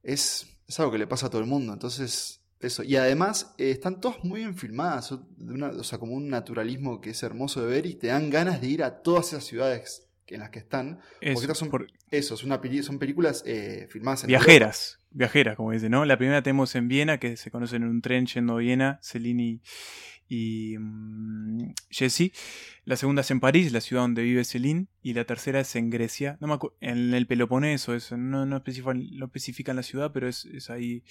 Speaker 2: es, es algo que le pasa a todo el mundo. Entonces, eso. Y además, eh, están todas muy bien filmadas, son de una- o sea, como un naturalismo que es hermoso de ver y te dan ganas de ir a todas esas ciudades en las que están.
Speaker 3: Eso,
Speaker 2: porque estas son,
Speaker 3: por-
Speaker 2: eso, una peli- son películas eh, filmadas en
Speaker 3: Viajeras, viajeras, como dice, ¿no? La primera tenemos en Viena, que se conocen en un tren yendo a Viena, Celine y, y, mm, Jessie. La segunda es en París, la ciudad donde vive Celine. Y la tercera es en Grecia, no me en el Peloponeso, eso, no, no, especifican, no especifican la ciudad, pero es, es ahí.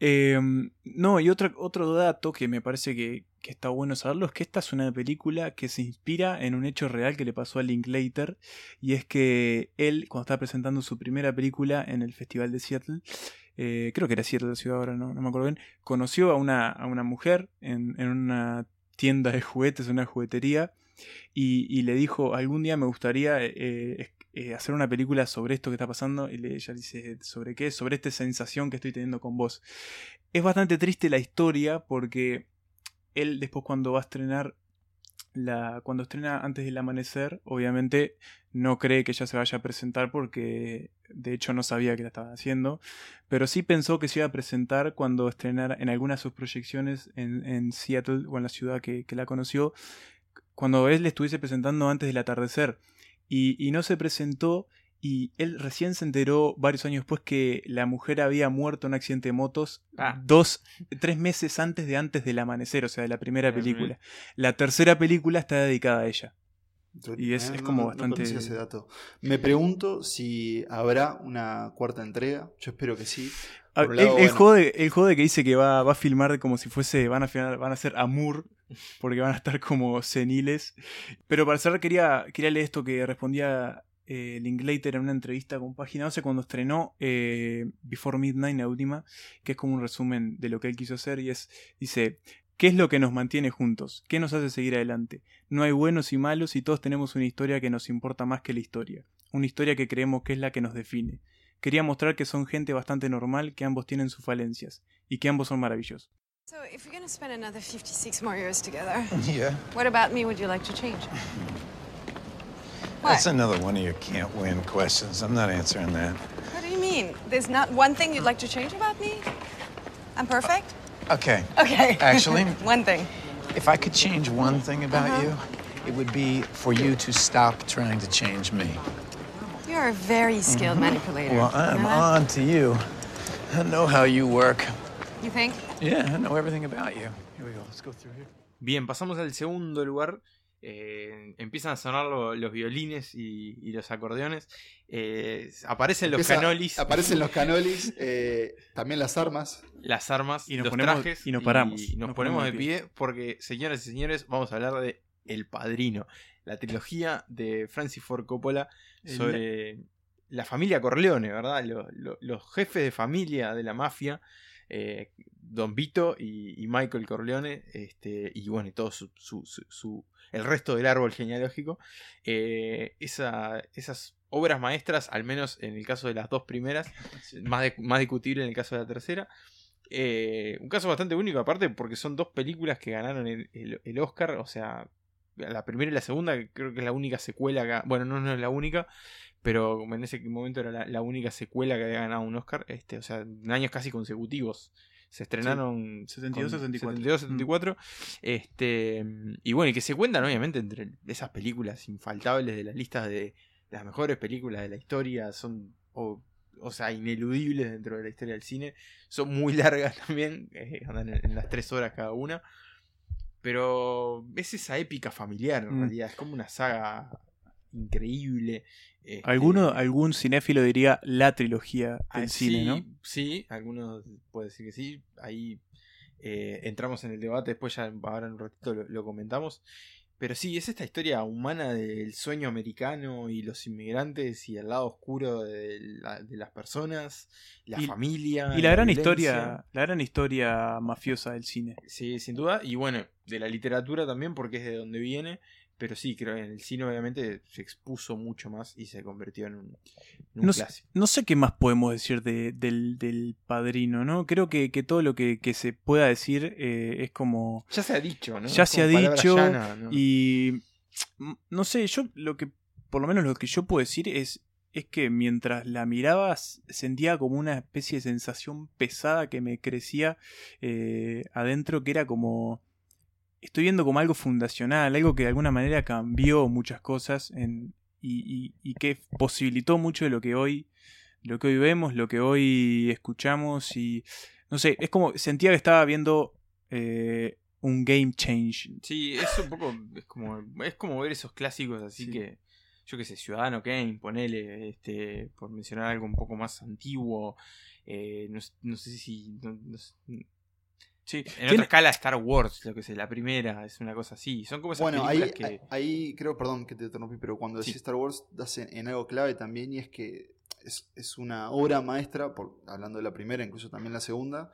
Speaker 3: Eh, no, y otro, otro dato que me parece que, que está bueno saberlo es que esta es una película que se inspira en un hecho real que le pasó a Linklater y es que él, cuando estaba presentando su primera película en el Festival de Seattle, eh, creo que era Seattle la ciudad ahora, no, no me acuerdo bien, conoció a una, a una mujer en, en una tienda de juguetes, en una juguetería, y, le dijo, algún día me gustaría eh, eh, hacer una película sobre esto que está pasando, y ella dice, ¿sobre qué? Sobre esta sensación que estoy teniendo con vos. Es bastante triste la historia porque él después cuando va a estrenar la, cuando estrena antes del amanecer, obviamente no cree que ella se vaya a presentar porque de hecho no sabía que la estaban haciendo, pero sí pensó que se iba a presentar cuando estrenara en alguna de sus proyecciones en, en Seattle o en la ciudad que, que la conoció, cuando él le estuviese presentando antes del atardecer. Y, y no se presentó y él recién se enteró varios años después que la mujer había muerto en un accidente de motos
Speaker 1: Ah.
Speaker 3: dos, tres meses antes de antes del amanecer, o sea, de la primera película. La tercera película está dedicada a ella. Y es- es como
Speaker 2: no-
Speaker 3: bastante-
Speaker 2: conocía ese dato. Me pregunto si habrá una cuarta entrega. Yo espero que sí.
Speaker 3: Ah,
Speaker 2: Por
Speaker 3: el,
Speaker 2: lado,
Speaker 3: el
Speaker 2: bueno,
Speaker 3: jode, el jode que dice que va, va a filmar como si fuese, van a filmar, van a ser Amour, porque van a estar como seniles. Pero para cerrar quería, quería leer esto que respondía eh, Linklater en una entrevista con Página 12 cuando estrenó eh, Before Midnight, la última, que es como un resumen de lo que él quiso hacer y es, dice, ¿qué es lo que nos mantiene juntos? ¿Qué nos hace seguir adelante? No hay buenos y malos y todos tenemos una historia que nos importa más que la historia, una historia que creemos que es la que nos define. Quería mostrar que son gente bastante normal, que ambos tienen sus falencias y que ambos son maravillosos.
Speaker 10: So, if going to spend another 56 more years together,
Speaker 11: Yeah.
Speaker 10: what about me would you like to change?
Speaker 11: That's another one of your can't win questions. I'm not answering that.
Speaker 10: What do you mean? There's not one thing you'd like to change about me? I'm perfect?
Speaker 11: Uh, okay.
Speaker 10: Okay.
Speaker 11: Actually,
Speaker 10: one thing.
Speaker 11: if I could change one thing about
Speaker 10: Uh-huh.
Speaker 11: you, it would be for you to stop trying to change me.
Speaker 10: You're a very skilled mm-hmm. manipulator.
Speaker 11: Well, I'm
Speaker 10: know
Speaker 11: on to you. I know how you work.
Speaker 10: You think?
Speaker 11: Yeah, I know everything about you. Here we go. Let's go through here.
Speaker 1: Bien, pasamos al segundo lugar. eh, empiezan a sonar lo- los violines y, y los acordeones. eh, aparecen los
Speaker 2: Empieza-
Speaker 1: canolis.
Speaker 2: Aparecen los canolis, eh, también las armas.
Speaker 1: las armas
Speaker 3: Y nos
Speaker 1: los
Speaker 3: ponemos-
Speaker 1: trajes
Speaker 3: y nos paramos.
Speaker 1: y nos,
Speaker 3: Nos
Speaker 1: ponemos,
Speaker 3: ponemos
Speaker 1: de
Speaker 3: de
Speaker 1: pie porque señoras y señores vamos a hablar de El Padrino la trilogía de Francis Ford Coppola sobre la familia Corleone verdad Lo- lo- los jefes de familia de la mafia eh, Don Vito y, y Michael Corleone este y bueno y todo su, su- su- su- el resto del árbol genealógico eh, esa- esas obras maestras al menos en el caso de las dos primeras más, de- más discutible en el caso de la tercera. Eh, un caso bastante único, aparte, porque son dos películas que ganaron el, el- el Oscar. O sea, la primera y la segunda, que creo que es la única secuela. que- bueno, no, no es la única, pero en ese momento era la, la única secuela que había ganado un Oscar. Este, o sea, en años casi consecutivos. Se estrenaron
Speaker 3: 72,
Speaker 1: con
Speaker 3: 74.
Speaker 1: 72, 74. Este, y bueno, y que se cuentan obviamente entre esas películas infaltables de las listas de las mejores películas de la historia. Son, o, o sea, ineludibles dentro de la historia del cine. Son muy largas también, eh, andan en, en las tres horas cada una. Pero es esa épica familiar en
Speaker 3: Mm.
Speaker 1: realidad. Es como una saga increíble. este,
Speaker 3: Alguno, algún cinéfilo diría la trilogía del
Speaker 1: sí,
Speaker 3: cine, ¿no?
Speaker 1: Sí, algunos puede decir que sí. Ahí eh, entramos en el debate, después ya ahora en un ratito lo, lo comentamos. Pero sí, es esta historia humana del sueño americano y los inmigrantes y el lado oscuro de, la- de las personas, la
Speaker 3: Y-
Speaker 1: familia.
Speaker 3: Y la gran
Speaker 1: violencia.
Speaker 3: historia, la gran historia mafiosa del cine.
Speaker 1: Sí, sin duda. Y bueno, de la literatura también, porque es de donde viene. Pero sí, creo que en el cine obviamente se expuso mucho más y se convirtió en un, en un
Speaker 3: No, sé-
Speaker 1: clásico.
Speaker 3: no sé qué más podemos decir de- del, del padrino, ¿no? Creo que, que todo lo que, que se pueda decir eh, es como.
Speaker 1: Ya se ha dicho, ¿no?
Speaker 3: Ya se ha dicho.
Speaker 1: llana, ¿no?
Speaker 3: Y. mm, No sé, yo lo que. Por lo menos lo que yo puedo decir es. Es que mientras la miraba sentía como una especie de sensación pesada que me crecía eh, adentro, que era como. Estoy viendo como algo fundacional, algo que de alguna manera cambió muchas cosas en, y, y- y que posibilitó mucho de lo que hoy lo que hoy vemos, lo que hoy escuchamos y no sé, es como sentía que estaba viendo eh, un game change.
Speaker 1: Sí, es un poco. Es como, es como ver esos clásicos así
Speaker 3: Sí.
Speaker 1: que. Yo qué sé, Ciudadano Kane, ponele, este, por mencionar algo un poco más antiguo. eh, no, no sé si. no- no s-
Speaker 3: Sí,
Speaker 1: en
Speaker 3: tiene-
Speaker 1: otra escala, Star Wars, lo que sé, la primera, es una cosa así. Son como esas
Speaker 2: Bueno, ahí,
Speaker 1: películas que.
Speaker 2: ahí creo, perdón que te interrumpí, pero cuando
Speaker 1: Sí.
Speaker 2: decís Star Wars das en, en algo clave también y es que es, es una obra maestra, por, hablando de la primera, incluso también la segunda,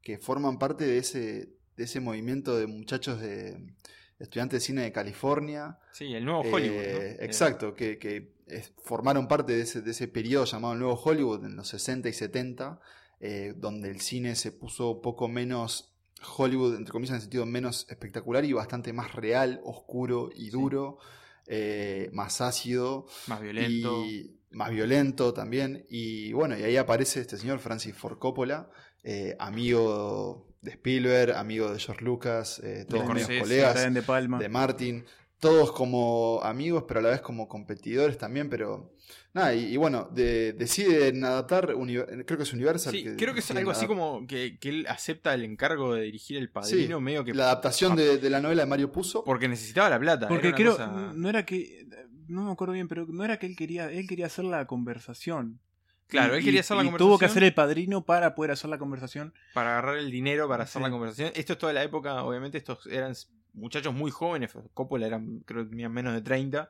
Speaker 2: que forman parte de ese, de ese movimiento de muchachos de estudiantes de cine de California.
Speaker 1: Sí, el nuevo
Speaker 2: Eh,
Speaker 1: Hollywood. ¿no? Eh,
Speaker 2: Exacto, que, que es- formaron parte de ese, de ese periodo llamado el Nuevo Hollywood en los 60 y 70, eh, donde el cine se puso un poco menos Hollywood, entre comillas, en el sentido menos espectacular y bastante más real, oscuro y duro, eh, más ácido.
Speaker 1: más violento.
Speaker 2: Y más violento también. Y bueno, y ahí aparece este señor Francis Ford Coppola, eh, amigo de Spielberg, amigo de George Lucas, todos
Speaker 1: Scorsese,
Speaker 2: colegas
Speaker 3: Brian De Palma.
Speaker 2: de Martin, todos como amigos, pero a la vez como competidores también, pero nada, y, y bueno, de- deciden adaptar, creo que es Universal.
Speaker 1: Sí, creo que es algo así como que, que él acepta el encargo de dirigir El Padrino,
Speaker 2: Sí,
Speaker 1: medio que.
Speaker 2: la adaptación de, de la novela de Mario Puzo.
Speaker 1: Porque necesitaba la plata.
Speaker 3: Porque creo,
Speaker 1: cosa-
Speaker 3: no era que, no me acuerdo bien, pero no era que él quería, él quería hacer la conversación.
Speaker 1: Claro, él quería
Speaker 3: y-
Speaker 1: hacer la
Speaker 3: y
Speaker 1: conversación.
Speaker 3: tuvo que hacer el padrino para poder hacer la conversación.
Speaker 1: para agarrar el dinero para hacer
Speaker 3: Sí.
Speaker 1: la conversación. Esto es toda la época, obviamente, estos eran muchachos muy jóvenes. Coppola eran, creo que tenían menos de 30.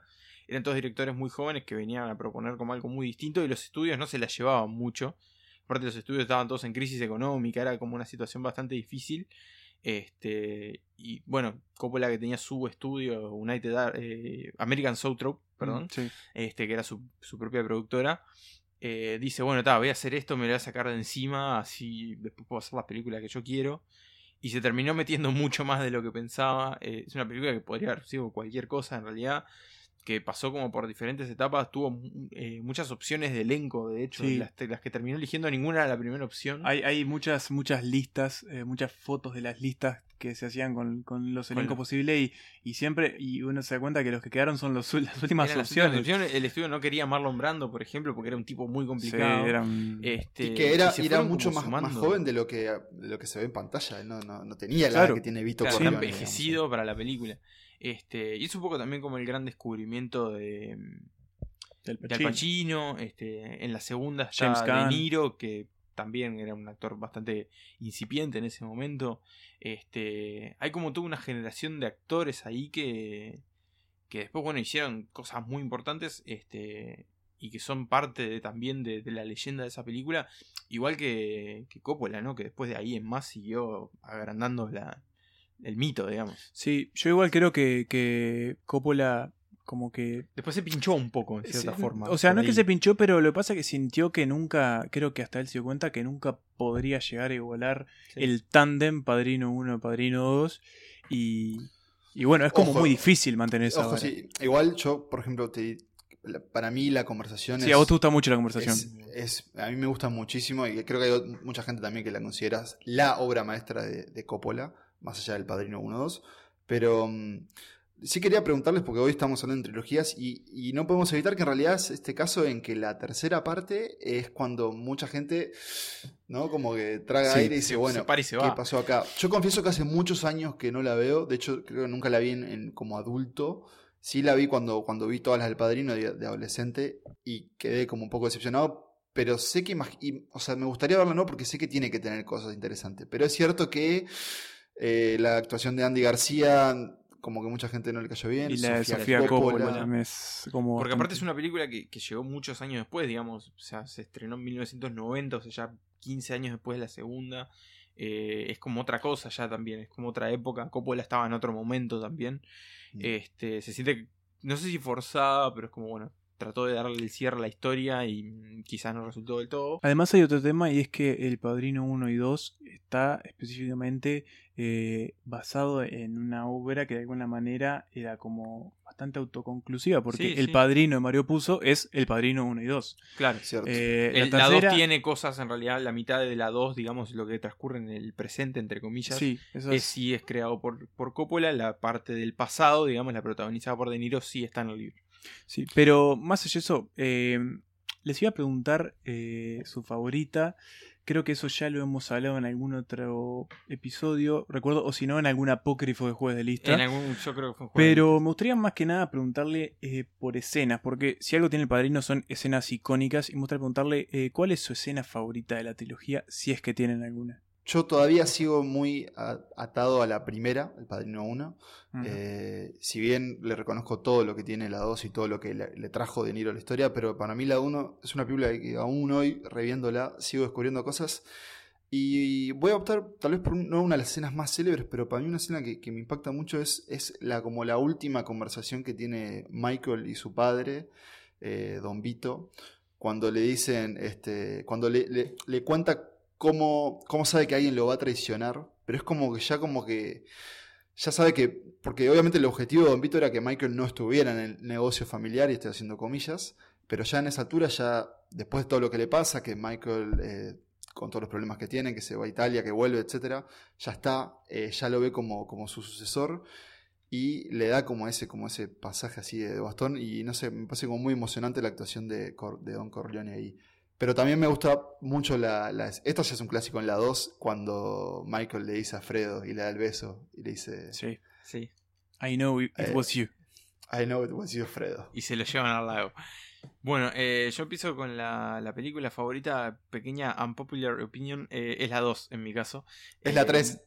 Speaker 1: Eran todos directores muy jóvenes que venían a proponer como algo muy distinto y los estudios no se la llevaban mucho. Aparte, los estudios estaban todos en crisis económica, era como una situación bastante difícil. Este, y bueno, Coppola que tenía su estudio, United eh, American Zoetrope, perdón,
Speaker 3: Sí.
Speaker 1: este, que era su, su propia productora, eh, dice, bueno, ta, voy a hacer esto, me lo voy a sacar de encima, así después puedo hacer las películas que yo quiero. Y se terminó metiendo mucho más de lo que pensaba. eh, es una película que podría haber sido cualquier cosa en realidad. Que pasó como por diferentes etapas. Tuvo eh, muchas opciones de elenco, de hecho.
Speaker 3: Sí.
Speaker 1: Las, las que terminó eligiendo ninguna era la primera opción.
Speaker 3: Hay, hay muchas, muchas listas, eh, muchas fotos de las listas que se hacían con, con los elencos posibles y, y siempre, y uno se da cuenta que los que quedaron son los, las últimas
Speaker 1: Eran las
Speaker 3: opciones.
Speaker 1: últimas opciones. El estudio no quería a Marlon Brando, por ejemplo, porque era un tipo muy
Speaker 3: Sí,
Speaker 1: complicado.
Speaker 3: eran-
Speaker 1: Este,
Speaker 2: Y que era, y era mucho más, más joven de lo que, de lo que se ve en pantalla. No, no, no tenía la
Speaker 3: Claro.
Speaker 2: edad que tiene Vito
Speaker 1: Claro,
Speaker 2: Corleone.
Speaker 1: está
Speaker 2: digamos.
Speaker 1: envejecido para la película. Este, y es un poco también como el gran descubrimiento de,
Speaker 3: Del
Speaker 1: de Al
Speaker 3: Pacino.
Speaker 1: Pacino. Este, en la segunda está
Speaker 3: James
Speaker 1: De. Niro, que también era un actor bastante incipiente en ese momento. Este, hay como toda una generación de actores ahí que, que después, bueno, hicieron cosas muy importantes. Este, y que son parte de- también de, la leyenda de esa película. Igual que, que Coppola, ¿no? Que después de ahí en más siguió agrandando la, el mito, digamos.
Speaker 3: Sí, yo igual creo que, que Coppola como que...
Speaker 1: Después se pinchó un poco, en cierta
Speaker 3: Sí,
Speaker 1: forma.
Speaker 3: O sea, no es que se pinchó, pero lo que pasa es que sintió que nunca, creo que hasta él se dio cuenta que nunca podría llegar a igualar
Speaker 1: Sí.
Speaker 3: el tándem Padrino 1, Padrino 2. Y, y bueno, es como
Speaker 2: Ojo.
Speaker 3: muy difícil mantener esa
Speaker 2: Ojo, sí. Igual yo, por ejemplo, te- para mí la conversación
Speaker 3: Sí,
Speaker 2: es...
Speaker 3: a vos te gusta mucho la conversación.
Speaker 2: Es, es- a mí me gusta muchísimo y creo que hay mucha gente también que la considera la obra maestra de, de Coppola, más allá del Padrino 1-2. Pero mm, sí quería preguntarles, porque hoy estamos hablando de trilogías y, y no podemos evitar que en realidad es este caso en que la tercera parte es cuando mucha gente, ¿no? Como que traga
Speaker 1: Sí,
Speaker 2: aire y dice, bueno,
Speaker 1: se
Speaker 2: ¿qué pasó acá? Yo confieso que hace muchos años que no la veo, de hecho creo que nunca la vi en, en- como adulto. Sí la vi cuando, cuando vi todas las del Padrino de, de adolescente y quedé como un poco decepcionado, pero sé que, y- o sea, me gustaría verla no porque sé que tiene que tener cosas interesantes, pero es cierto que eh, la actuación de Andy García, como que mucha gente no le cayó bien.
Speaker 3: Y la de Sofía Coppola, también es como...
Speaker 1: Porque aparte es una película que, que llegó muchos años después, digamos. O sea, se estrenó en 1990, o sea, ya 15 años después de la segunda. Eh, es como otra cosa ya también, es como otra época. Coppola estaba en otro momento también.
Speaker 2: Mm.
Speaker 1: Este, se siente, no sé si forzada, pero es como, bueno, trató de darle el cierre a la historia y mm, quizás no resultó del todo.
Speaker 3: Además hay otro tema y es que El Padrino 1 y 2 está específicamente eh, basado en una obra que de alguna manera era como bastante autoconclusiva porque
Speaker 1: Sí,
Speaker 3: El
Speaker 1: sí.
Speaker 3: Padrino de Mario Puzo es El Padrino 1 y 2.
Speaker 1: Claro.
Speaker 2: Cierto.
Speaker 3: Eh,
Speaker 1: El-
Speaker 3: la
Speaker 1: la 2
Speaker 3: tercera-
Speaker 1: tiene cosas, en realidad, la mitad de la 2, digamos, lo que transcurre en el presente, entre comillas.
Speaker 3: Sí, eso
Speaker 1: es,
Speaker 3: es-
Speaker 1: sí es creado por, por Coppola. La parte del pasado, digamos, la protagonizada por De Niro, sí está en el libro.
Speaker 3: Sí, pero más allá de eso, eh, les iba a preguntar eh, su favorita. Creo que eso ya lo hemos hablado en algún otro episodio, recuerdo, o si no, en algún apócrifo de jueves de lista.
Speaker 1: En algún, yo creo que fue un juego
Speaker 3: Pero me gustaría más que nada preguntarle eh, por escenas, porque si algo tiene el padrino son escenas icónicas, y me gustaría preguntarle eh, cuál es su escena favorita de la trilogía, si es que tienen alguna.
Speaker 2: Yo todavía sigo muy atado a la primera, El Padrino 1.
Speaker 3: Ujú.
Speaker 2: Eh, si bien le reconozco todo lo que tiene la 2 y todo lo que le, le trajo De Niro a la historia, pero para mí la 1 es una película que aún hoy, reviéndola, sigo descubriendo cosas. Y voy a optar tal vez por un- no una de las escenas más célebres, pero para mí una escena que, que me impacta mucho es, es la, como la última conversación que tiene Michael y su padre, eh, Don Vito, cuando le dicen, este, cuando le, le- le cuenta cómo, sabe que alguien lo va a traicionar, pero es como que ya como que ya sabe que, porque obviamente el objetivo de Don Vito era que Michael no estuviera en el negocio familiar, y estoy haciendo comillas, pero ya en esa altura, ya después de todo lo que le pasa, que Michael, eh, con todos los problemas que tiene, que se va a Italia, que vuelve, etcétera, ya está, eh, ya lo ve como, su sucesor y le da como ese, como ese pasaje así de bastón y no sé, me parece como muy emocionante la actuación de, de Don Corleone ahí. Pero también me gusta mucho la, la- Esto ya es un clásico en la 2, cuando Michael le dice a Fredo y le da el beso y le dice...
Speaker 3: Sí.
Speaker 1: Sí.
Speaker 3: I know it, it
Speaker 2: Eh,
Speaker 3: was you.
Speaker 2: I know it was you, Fredo.
Speaker 1: Y se lo llevan al lago. Bueno, eh, yo empiezo con la, la película favorita, pequeña unpopular opinion, eh, es la 2 en mi caso.
Speaker 2: Es la
Speaker 1: Eh,
Speaker 2: 3.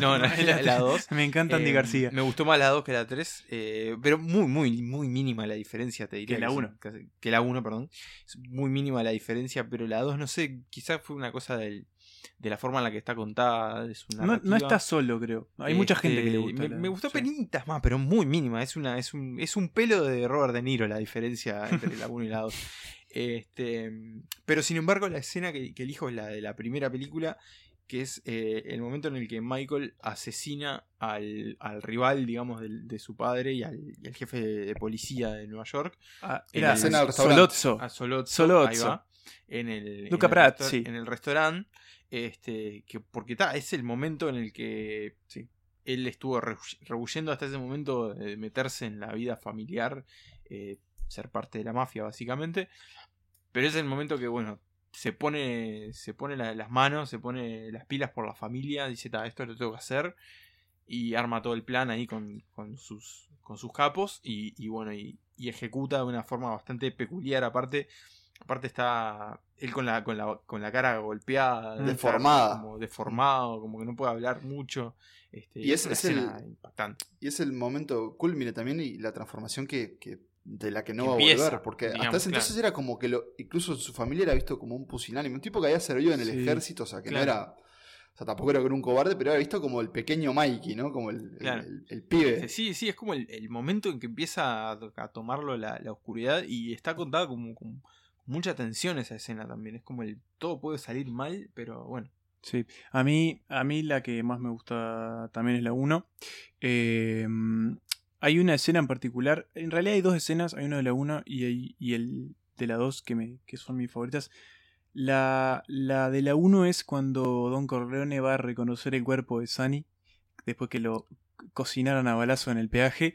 Speaker 1: No, no, es la, la 2.
Speaker 3: Me encanta Andy
Speaker 1: Eh,
Speaker 3: García.
Speaker 1: Me gustó más la 2 que la 3, eh, pero muy, muy, muy mínima la diferencia, te diría.
Speaker 3: Que la
Speaker 1: son
Speaker 3: uno.
Speaker 1: casi- Que la 1, perdón. Es muy mínima la diferencia, pero la 2, no sé, quizás fue una cosa del- de la forma en la que está contada, de su
Speaker 3: No, está solo, creo. Hay mucha gente que le
Speaker 1: Este,
Speaker 3: gusta.
Speaker 1: Me,
Speaker 3: la-
Speaker 1: me gustó
Speaker 3: sí.
Speaker 1: penitas más, pero muy mínima. Es una, es un, es un pelo de Robert De Niro la diferencia entre la 1 y la 2. Este, pero sin embargo, la escena que, que elijo es la de la primera película, que es eh, el momento en el que Michael asesina al, al rival, digamos, del- de, su padre y al, y al jefe de, de policía de Nueva York.
Speaker 3: Ah, era
Speaker 1: el-
Speaker 2: escena del restaurante.
Speaker 3: Solozzo.
Speaker 1: a Solozzo,
Speaker 3: Solozzo.
Speaker 1: ahí va, en el,
Speaker 3: Luca
Speaker 1: en el
Speaker 3: Pratt,
Speaker 1: restor-
Speaker 3: sí.
Speaker 1: en el restaurante, este, que porque ta, es el momento en el que
Speaker 3: Sí.
Speaker 1: él estuvo re- rehuyendo hasta ese momento de meterse en la vida familiar, eh, ser parte de la mafia básicamente, pero es el momento que bueno se pone se pone la- las manos, se pone las pilas por la familia, dice ta, esto lo tengo que hacer y arma todo el plan ahí con, con sus, con sus capos y, y bueno, y, y ejecuta de una forma bastante peculiar aparte. Aparte está él con la, con la, con la cara golpeada,
Speaker 2: Mm. Deformada.
Speaker 1: como deformado, como que no puede hablar mucho. Este,
Speaker 2: Y es- es el-
Speaker 1: impactante.
Speaker 2: Y es el momento culmine también y la transformación que, que- de la que no va a volver. Porque hasta ese entonces era como que lo, incluso su familia era visto como un pusilánime, un tipo que había servido en el
Speaker 1: Sí,
Speaker 2: ejército, o sea, que
Speaker 1: claro.
Speaker 2: no era. O sea, tampoco era un cobarde, pero era visto como el pequeño Mikey, ¿no? Como el, el-
Speaker 1: Claro.
Speaker 2: el- el pibe.
Speaker 1: Sí, sí, es como el, el momento en que empieza a, a tomarlo la, la oscuridad y está contada como con mucha tensión esa escena también. Es como el todo puede salir mal, pero bueno.
Speaker 3: Sí, a mí, a mí la que más me gusta también es la 1. Eh, hay una escena en particular, en realidad hay dos escenas, hay una de la 1 y, hay- y el de la 2 que, me, que son mis favoritas. La, la de la 1 es cuando Don Corleone va a reconocer el cuerpo de Sunny, después que lo cocinaron a balazo en el peaje.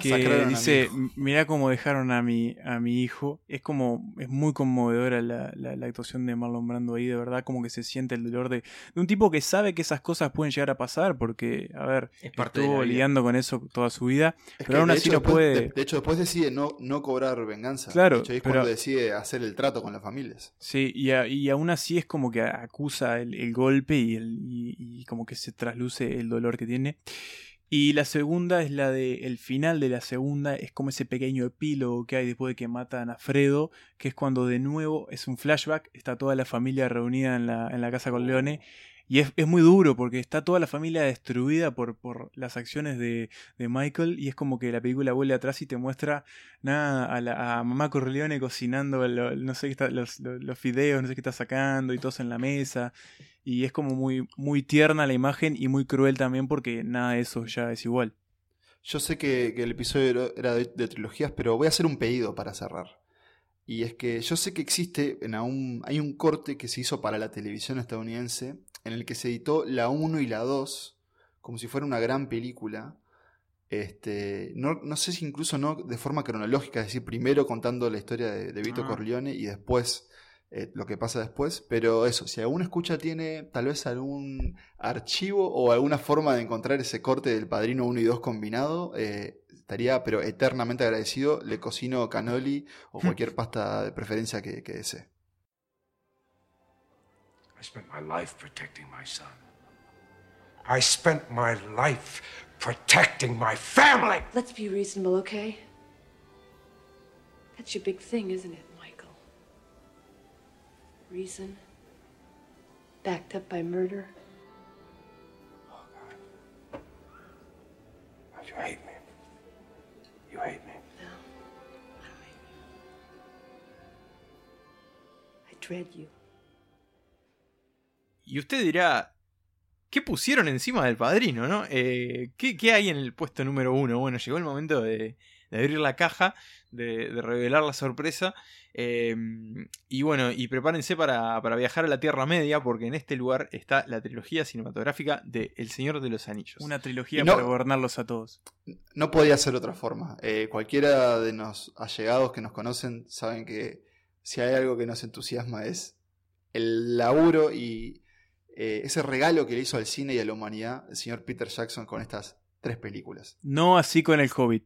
Speaker 3: Que dice,
Speaker 2: hijo.
Speaker 3: "M- mirá cómo dejaron a mi, a mi hijo. Es como, es muy conmovedora la, la, la actuación de Marlon Brando ahí, de verdad, como que se siente el dolor de, de un tipo que sabe que esas cosas pueden llegar a pasar, porque, a ver,
Speaker 1: Es parte de
Speaker 3: estuvo lidiando con eso toda su vida,
Speaker 2: Es
Speaker 3: pero aún así
Speaker 2: hecho,
Speaker 3: no
Speaker 2: después-
Speaker 3: puede...
Speaker 2: De, de hecho, después decide no, no cobrar venganza.
Speaker 3: Claro,
Speaker 2: De hecho, es
Speaker 3: pero-
Speaker 2: cuando decide hacer el trato con las familias.
Speaker 3: Sí, y, a- y aún así es como que acusa el, el golpe y, el, y, y como que se trasluce el dolor que tiene. Y la segunda es la de el final de la segunda, es como ese pequeño epílogo que hay después de que matan a Fredo, que es cuando de nuevo es un flashback, está toda la familia reunida en la, en la casa con Leone. Y es, es muy duro porque está toda la familia destruida por, por las acciones de, de Michael y es como que la película vuelve atrás y te muestra nada a, la, mamá Corleone cocinando no sé qué está, los, los, fideos, no sé qué está sacando y todos en la mesa. Y es como muy, muy tierna la imagen y muy cruel también porque nada de eso ya es igual.
Speaker 2: Yo sé que, el episodio era- era de, de trilogías, pero voy a hacer un pedido para cerrar. Y es que yo sé que existe, en aún, hay un corte que se hizo para la televisión estadounidense, en el que se editó la 1 y la 2, como si fuera una gran película. Este, no, no sé si incluso no de forma cronológica, es decir, primero contando la historia de, de Vito
Speaker 1: Ah.
Speaker 2: Corleone y después eh, lo que pasa después. Pero eso, si alguna escucha tiene tal vez algún archivo o alguna forma de encontrar ese corte del Padrino 1 y 2 combinado, eh, estaría pero eternamente agradecido. Le cocino canoli o cualquier pasta de preferencia que, que desee.
Speaker 9: I spent my life protecting my son. I spent my life protecting my family.
Speaker 12: Let's be reasonable, okay? That's your big thing, isn't it, Michael? Reason? Backed up by murder? Oh, God.
Speaker 9: God, you hate me. You hate me.
Speaker 12: No, I don't hate you. I dread you.
Speaker 1: Y usted dirá, ¿qué pusieron encima del padrino, no? Eh, ¿qué, qué hay en el puesto número uno? Bueno, llegó el momento de, de abrir la caja, de, de revelar la sorpresa. eh, y bueno, y prepárense para, para viajar a la Tierra Media, porque en este lugar está la trilogía cinematográfica de El Señor de los Anillos.
Speaker 3: Una trilogía
Speaker 2: no-
Speaker 3: para gobernarlos a todos.
Speaker 2: No podía ser otra forma. Eh, cualquiera de los allegados que nos conocen saben que si hay algo que nos entusiasma es el laburo y eh, ese regalo que le hizo al cine y a la humanidad el señor Peter Jackson con estas tres películas.
Speaker 3: No así con el Hobbit.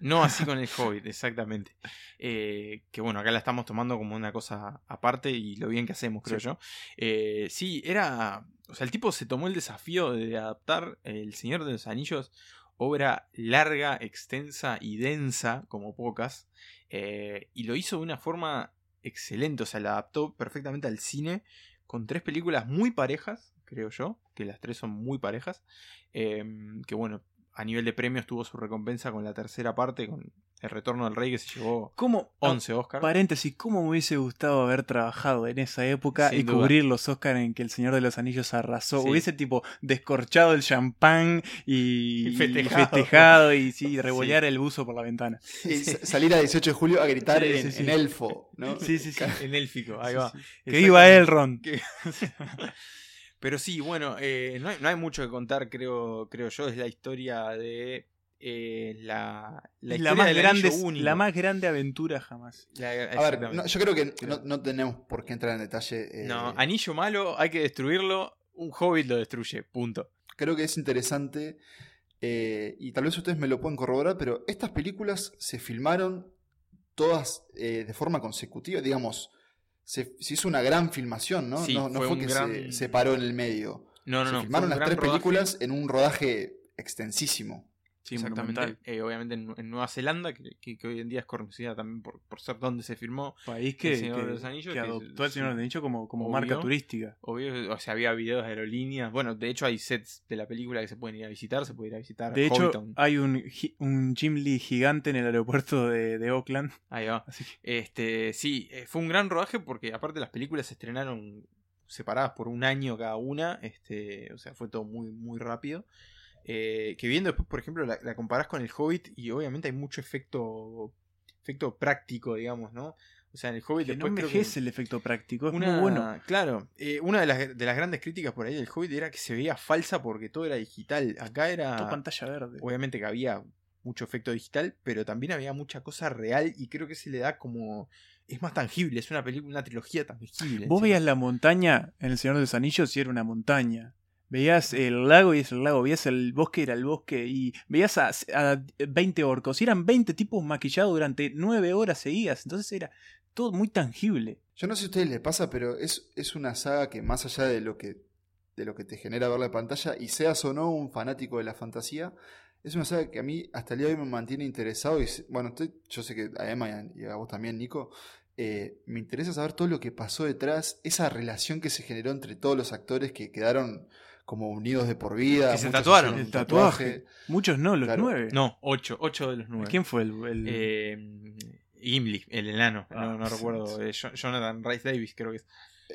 Speaker 1: No así con el Hobbit, exactamente. Eh, que bueno, acá la estamos tomando como una cosa aparte y lo bien que hacemos, creo
Speaker 3: Sí.
Speaker 1: yo. Eh, sí, era. O sea, el tipo se tomó el desafío de adaptar El Señor de los Anillos, obra larga, extensa y densa, como pocas, eh, y lo hizo de una forma excelente. O sea, la adaptó perfectamente al cine con tres películas muy parejas, creo yo, que las tres son muy parejas. eh, que bueno, a nivel de premios tuvo su recompensa con la tercera parte, con El Retorno del Rey, que se llevó
Speaker 3: ¿Cómo?
Speaker 1: 11 Oscars.
Speaker 3: Paréntesis, ¿cómo me hubiese gustado haber trabajado en esa época
Speaker 1: Sin
Speaker 3: y
Speaker 1: duda.
Speaker 3: cubrir los Oscars en que el Señor de los Anillos arrasó?
Speaker 1: Sí.
Speaker 3: Hubiese tipo descorchado el champán y,
Speaker 1: Y
Speaker 3: y
Speaker 1: festejado.
Speaker 3: festejado y sí, revolear el buzo por la ventana.
Speaker 2: Y salir a 18 de julio a gritar
Speaker 3: Sí,
Speaker 2: en,
Speaker 3: sí, sí.
Speaker 2: en elfo, ¿no?
Speaker 3: Sí, sí, sí.
Speaker 1: En élfico, ahí va.
Speaker 3: sí. Que viva Elrond.
Speaker 1: Que- Pero sí, bueno, eh, no, hay, no hay mucho que contar, creo, creo yo. Es la historia de eh, la, la,
Speaker 3: Es la
Speaker 1: historia
Speaker 3: más, grande, la más grande aventura jamás.
Speaker 1: La-
Speaker 2: A ver, no, yo creo que no, no tenemos por qué entrar en detalle. eh,
Speaker 1: No, anillo malo, hay que destruirlo. Un hobbit lo destruye, punto.
Speaker 2: creo que es interesante eh, y tal vez ustedes me lo pueden corroborar, pero estas películas se filmaron todas eh, de forma consecutiva, digamos, se, se hizo una gran filmación, ¿no?
Speaker 1: Sí,
Speaker 2: no no
Speaker 1: fue
Speaker 2: fue,
Speaker 1: un
Speaker 2: que
Speaker 1: gran-
Speaker 2: se, se paró en el medio.
Speaker 1: No, no,
Speaker 2: se
Speaker 1: no,
Speaker 2: filmaron las tres
Speaker 1: rodaje.
Speaker 2: películas en un rodaje extensísimo.
Speaker 3: Sí,
Speaker 1: Exactamente. Eh, obviamente en, en Nueva Zelanda, que, que- que hoy en día es conocida también por, por ser donde se filmó.
Speaker 3: País
Speaker 1: El
Speaker 3: que,
Speaker 1: Señor
Speaker 3: que-
Speaker 1: de los Anillos,
Speaker 3: que adoptó
Speaker 1: sí,
Speaker 3: Señor de los Anillos como, como
Speaker 1: obvio.
Speaker 3: marca turística.
Speaker 1: Obvio, o sea, había videos de aerolíneas. Bueno, de hecho hay sets de la película que se pueden ir a visitar. Se puede ir a visitar
Speaker 3: De hecho, hay un, un Jim Lee gigante en el aeropuerto de, de Oakland.
Speaker 1: Ahí va.
Speaker 3: Así que
Speaker 1: Este, sí, eh, fue un gran rodaje porque aparte las películas se estrenaron separadas por un año cada una. Este, o sea, fue todo muy, muy rápido. Eh, que viendo después, por ejemplo, la, la comparás con el Hobbit y obviamente hay mucho efecto, efecto práctico, digamos, ¿no? O sea, en el Hobbit
Speaker 3: que no
Speaker 1: después creo que-
Speaker 3: envejece el efecto práctico, es
Speaker 1: una,
Speaker 3: muy bueno.
Speaker 1: Claro, eh, una de las, de las grandes críticas por ahí del Hobbit era que se veía falsa porque todo era digital. Acá era.
Speaker 3: Todo pantalla verde.
Speaker 1: Obviamente que había mucho efecto digital, pero también había mucha cosa real y creo que se le da como. Es más tangible, es una película, una trilogía tangible.
Speaker 3: Vos veías la montaña en El Señor de los Anillos y era una montaña. Veías el lago y es el lago, veías el bosque era el bosque, y veías a, a 20 orcos, y eran 20 tipos maquillados durante 9 horas seguidas, entonces era todo muy tangible.
Speaker 2: Yo no sé si a ustedes les pasa, pero es, es una saga que más allá de lo que, de lo que te genera ver la pantalla, y seas o no un fanático de la fantasía, es una saga que a mí hasta el día de hoy me mantiene interesado. Y bueno, estoy- yo sé que a Emma y a vos también, Nico, eh, me interesa saber todo lo que pasó detrás, esa relación que se generó entre todos los actores que quedaron como unidos de por vida.
Speaker 1: Que se tatuaron.
Speaker 3: El tatuaje. Muchos no, los
Speaker 2: Claro.
Speaker 3: 9.
Speaker 1: No, ocho, ocho de los nueve.
Speaker 3: ¿Quién fue el, el-
Speaker 1: Eh, Gimli, el enano.
Speaker 3: Ah,
Speaker 1: no, no
Speaker 3: sí,
Speaker 1: recuerdo.
Speaker 3: sí.
Speaker 1: eh, Jo- Jonathan Rice Davis, creo que es.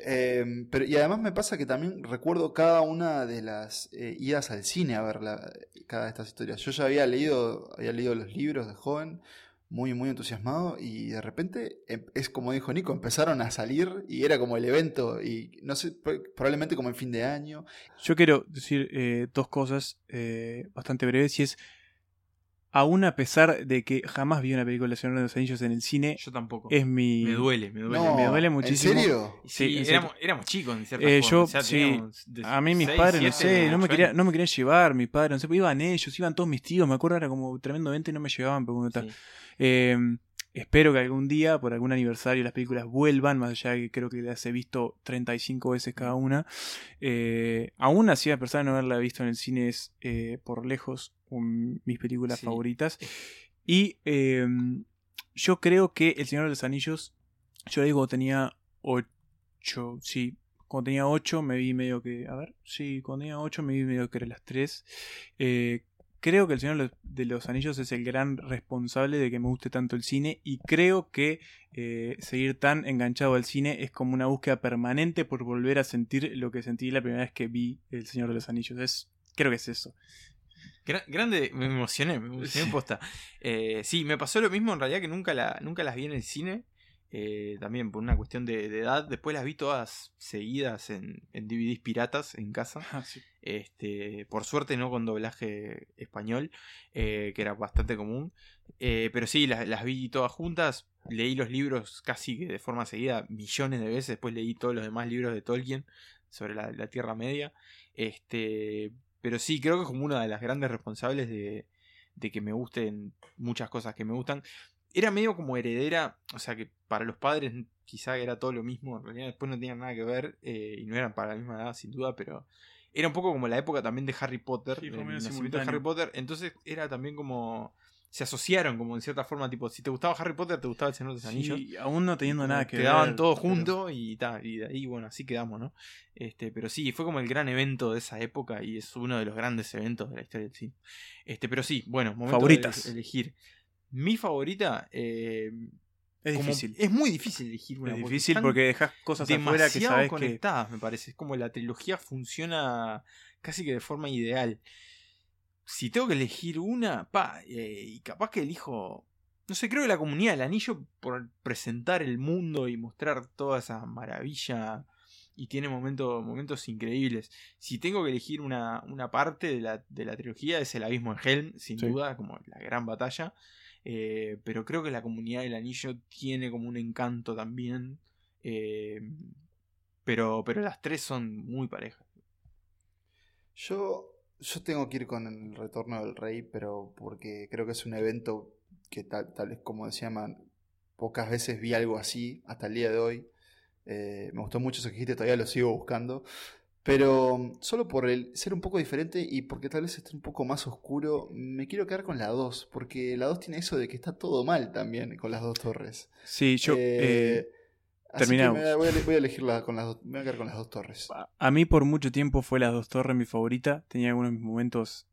Speaker 2: Eh, pero, y además me pasa que también recuerdo cada una de las eh, idas al cine a ver la- cada de estas historias. Yo ya había leído, había leído los libros de joven, muy, muy entusiasmado, y de repente em- es como dijo Nico, empezaron a salir y era como el evento, y no sé, pro- probablemente como en fin de año.
Speaker 3: Yo quiero decir eh, dos cosas eh, bastante breves y es, aún a pesar de que jamás vi una película de Señor de los Anillos en el cine,
Speaker 1: Yo tampoco.
Speaker 3: es mi...
Speaker 1: Me duele, me duele.
Speaker 2: No,
Speaker 3: me duele
Speaker 2: ¿en
Speaker 3: muchísimo.
Speaker 2: serio?
Speaker 1: Sí,
Speaker 3: en
Speaker 1: éramos,
Speaker 3: serio.
Speaker 1: éramos chicos en cierta
Speaker 3: Eh,
Speaker 1: forma.
Speaker 3: yo,
Speaker 1: o sea,
Speaker 3: sí, a mí mis
Speaker 1: seis,
Speaker 3: padres, no sé, no me, quería, no me querían llevar, mis padres, no sé, iban ellos, iban todos mis tíos, me acuerdo, era como tremendamente no me llevaban, pero bueno, tal.
Speaker 1: Sí.
Speaker 3: Eh, espero que algún día, por algún aniversario, las películas vuelvan, más allá de que creo que las he visto 35 veces cada una. Eh, aún así, a pesar de no haberla visto en el cine, es eh, por lejos un- mis películas
Speaker 1: Sí.
Speaker 3: favoritas. Y eh, yo creo que El Señor de los Anillos, yo la digo tenía 8, sí. Cuando tenía 8 me vi medio que... A ver, sí, cuando tenía 8 me vi medio que eran las 3. Eh, creo que El Señor de los- Anillos es el gran responsable de que me guste tanto el cine y creo que eh, seguir tan enganchado al cine es como una búsqueda permanente por volver a sentir lo que sentí la primera vez que vi El Señor de los Anillos. Es, creo que es eso.
Speaker 1: Gra- grande, me emocioné, me emocioné posta. Eh, sí, me pasó lo mismo en realidad que nunca, la, nunca las vi en el cine. Eh, también por una cuestión de, de edad. Después las vi todas seguidas en, en DVDs piratas en casa. Este, por suerte no con doblaje español, eh, que era bastante común. Eh, pero sí, las, las vi todas juntas. Leí los libros casi que de forma seguida millones de veces. Después leí todos los demás libros de Tolkien sobre la, la Tierra Media. Este, pero sí, creo que es como una de las grandes responsables de, de que me gusten muchas cosas que me gustan. Era medio como heredera, o sea que para los padres quizá era todo lo mismo, en realidad después no tenían nada que ver eh, y no eran para la misma edad sin duda, pero era un poco como la época también de Harry Potter,
Speaker 3: Sí, medio
Speaker 1: nacimiento de. Harry Potter, entonces era también como se asociaron como en cierta forma, tipo, si te gustaba Harry Potter, te gustaba el Señor de los Anillos.
Speaker 3: Sí, aún no teniendo nada que
Speaker 1: quedaban
Speaker 3: ver,
Speaker 1: todos
Speaker 3: pero-
Speaker 1: juntos y ta, y de ahí bueno así quedamos no este pero sí fue como el gran evento de esa época y es uno de los grandes eventos de la historia del cine este pero sí bueno momento
Speaker 3: Favoritas.
Speaker 1: de elegir mi favorita eh,
Speaker 3: Es
Speaker 1: como-
Speaker 3: difícil.
Speaker 1: es muy difícil elegir una
Speaker 3: Es
Speaker 1: porque
Speaker 3: difícil
Speaker 1: están
Speaker 3: porque dejas cosas afuera que sabes que...
Speaker 1: conectadas me parece es como la trilogía funciona casi que de forma ideal si tengo que elegir una pa eh, y capaz que elijo no sé, creo que la comunidad del anillo por presentar el mundo y mostrar toda esa maravilla y tiene momentos, momentos increíbles. Si tengo que elegir una, una parte de la, de la trilogía es el abismo en Helm, sin
Speaker 3: Sí.
Speaker 1: duda, como la gran batalla. Eh, pero creo que la comunidad del anillo tiene como un encanto también. eh, pero, pero las tres son muy parejas.
Speaker 2: Yo Yo tengo que ir con el retorno del rey, pero porque creo que es un evento que tal, tal vez como decían, pocas veces vi algo así hasta el día de hoy. Eh, me gustó mucho eso que dijiste, todavía lo sigo buscando. Pero solo por el ser un poco diferente y porque tal vez esté un poco más oscuro, me quiero quedar con la 2. Porque la 2 tiene eso de que está todo mal también con las dos torres.
Speaker 3: Sí, yo.
Speaker 2: Eh,
Speaker 3: eh, terminamos.
Speaker 2: me voy, a, voy a elegirla con las dos, me voy a quedar con las dos torres.
Speaker 3: A mí por mucho tiempo fue Las Dos Torres mi favorita. Tenía algunos de mis momentos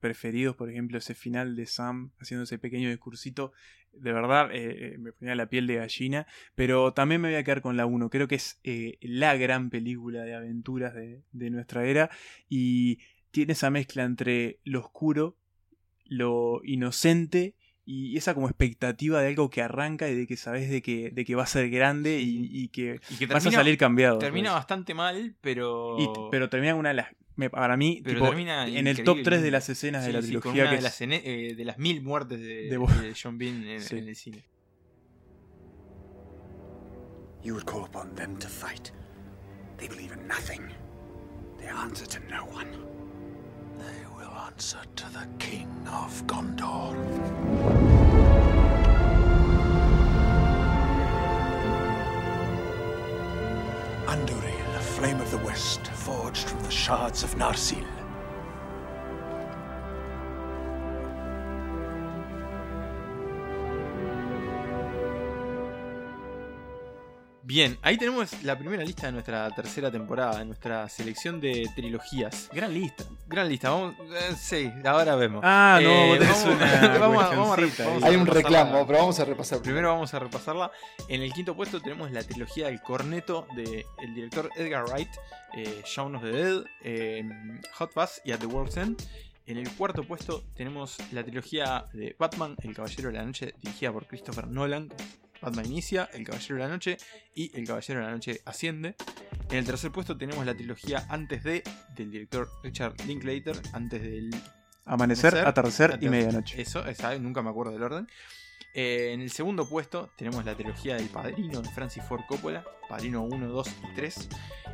Speaker 3: preferidos, por ejemplo, ese final de Sam haciendo ese pequeño discursito. De verdad, eh, eh, me ponía la piel de gallina. Pero también me voy a quedar con la 1. Creo que es eh, la gran película de aventuras de, de nuestra era. Y tiene esa mezcla entre lo oscuro, lo inocente y esa como expectativa de algo que arranca y de que sabes de que, de que va a ser grande y, y que,
Speaker 1: Y que
Speaker 3: vas a
Speaker 1: termina-
Speaker 3: salir cambiado.
Speaker 1: Termina
Speaker 3: ¿sabes?
Speaker 1: bastante mal, pero.
Speaker 3: Y- pero termina una de las. Para mí,
Speaker 1: pero
Speaker 3: tipo,
Speaker 1: termina
Speaker 3: en el top
Speaker 1: increíble.
Speaker 3: 3 de las escenas de
Speaker 1: Sí,
Speaker 3: la
Speaker 1: sí,
Speaker 3: trilogía.
Speaker 1: una
Speaker 3: que
Speaker 1: de,
Speaker 3: es-
Speaker 1: las, ene- eh, de las mil muertes de,
Speaker 3: De
Speaker 1: de, John Bean en,
Speaker 3: Sí.
Speaker 1: en el cine.
Speaker 11: You would call upon them to fight. They believe in nothing. They answer to no one.
Speaker 9: They will answer to the King of Gondor. Anduril, a flame of the west, forged from the shards of Narsil.
Speaker 1: Bien, ahí tenemos la primera lista de nuestra tercera temporada, de nuestra selección de trilogías.
Speaker 3: Gran lista.
Speaker 1: Gran lista, vamos. eh, sí, ahora vemos.
Speaker 3: Ah, no, tenés
Speaker 1: vamos,
Speaker 3: una
Speaker 1: vamos a- vamos a a
Speaker 2: Hay un
Speaker 1: repasarla.
Speaker 2: reclamo, pero vamos a repasar.
Speaker 1: Primero vamos a repasarla. En el quinto puesto tenemos la trilogía del corneto del director Edgar Wright, eh, Shaun of the Dead, eh, Hot Fuzz y At the World's End. En el cuarto puesto tenemos la trilogía de Batman, El Caballero de la Noche, dirigida por Christopher Nolan. Batman inicia, El Caballero de la Noche y El Caballero de la Noche asciende. En el tercer puesto tenemos la trilogía Antes de, del director Richard Linklater, antes del
Speaker 3: Amanecer,
Speaker 1: Nacer,
Speaker 3: atardecer y medianoche.
Speaker 1: Eso, esa, nunca me acuerdo del orden. Eh, en el segundo puesto tenemos la trilogía del Padrino de Francis Ford Coppola, Padrino 1, 2 y 3.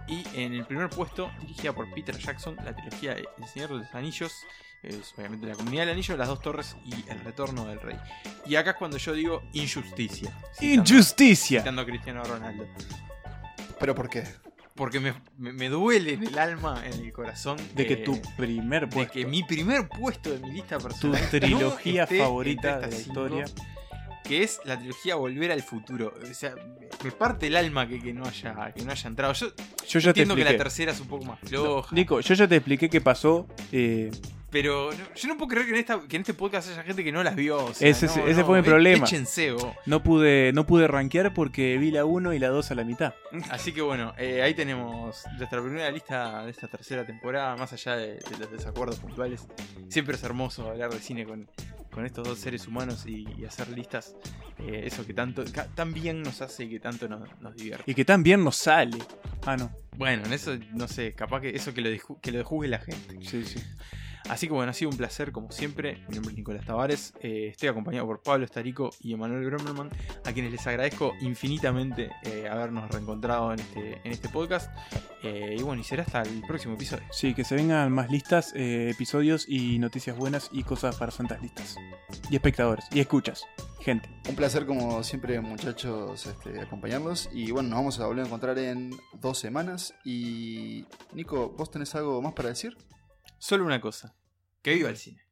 Speaker 1: Y en el primer puesto, dirigida por Peter Jackson, la trilogía de El Señor de los Anillos, es obviamente la Comunidad del Anillo, Las Dos Torres y El Retorno del Rey. Y acá es cuando yo digo injusticia. citando-
Speaker 3: Injusticia.
Speaker 1: Citando a Cristiano Ronaldo.
Speaker 2: ¿Pero por qué?
Speaker 1: Porque me, me- me duele en el alma, en el corazón.
Speaker 3: De que
Speaker 1: eh,
Speaker 3: tu primer
Speaker 1: de
Speaker 3: puesto.
Speaker 1: que mi primer puesto de mi lista personal. no
Speaker 3: trilogía
Speaker 1: esté
Speaker 3: favorita de la historia.
Speaker 1: Que es la trilogía Volver al Futuro. O sea, me- parte el alma que, que no, haya, que no haya entrado. Yo,
Speaker 3: Yo ya te
Speaker 1: entiendo que la tercera es un poco más floja.
Speaker 3: Nico, yo ya te expliqué qué pasó. eh,
Speaker 1: Pero no- yo no puedo creer que en, esta, que en este podcast haya gente que no las vio. o sea,
Speaker 3: ese,
Speaker 1: no,
Speaker 3: ese
Speaker 1: no,
Speaker 3: fue mi
Speaker 1: e-
Speaker 3: problema.
Speaker 1: échense.
Speaker 3: No pude, no pude rankear porque vi la 1 y la 2 a la mitad.
Speaker 1: Así que bueno, eh, ahí tenemos nuestra primera lista de esta tercera temporada, más allá de, de los desacuerdos puntuales. Siempre es hermoso hablar de cine con, con estos dos seres humanos y, y hacer listas. eh, eso que tanto, ca- tan bien nos hace y que tanto nos, nos divierte.
Speaker 3: Y que tan bien nos sale. Ah, no.
Speaker 1: Bueno, en eso no sé, capaz que eso que lo, que lo juzgue la gente.
Speaker 3: Sí, sí.
Speaker 1: Así que bueno, ha sido un placer como siempre. Mi nombre es Nicolás Tavares. eh, estoy acompañado por Pablo Estarico y Emanuel Bromerman, a quienes les agradezco infinitamente eh, habernos reencontrado en este, en este podcast. Eh, y bueno, y será hasta el próximo episodio.
Speaker 3: Sí, que se vengan más listas, eh, episodios y noticias buenas y cosas para santas listas. Y espectadores, y escuchas, gente.
Speaker 2: Un placer como siempre muchachos este, acompañarlos y bueno, nos vamos a volver a encontrar en dos semanas y Nico, ¿vos tenés algo más para decir?
Speaker 1: Solo una cosa. Que viva el cine.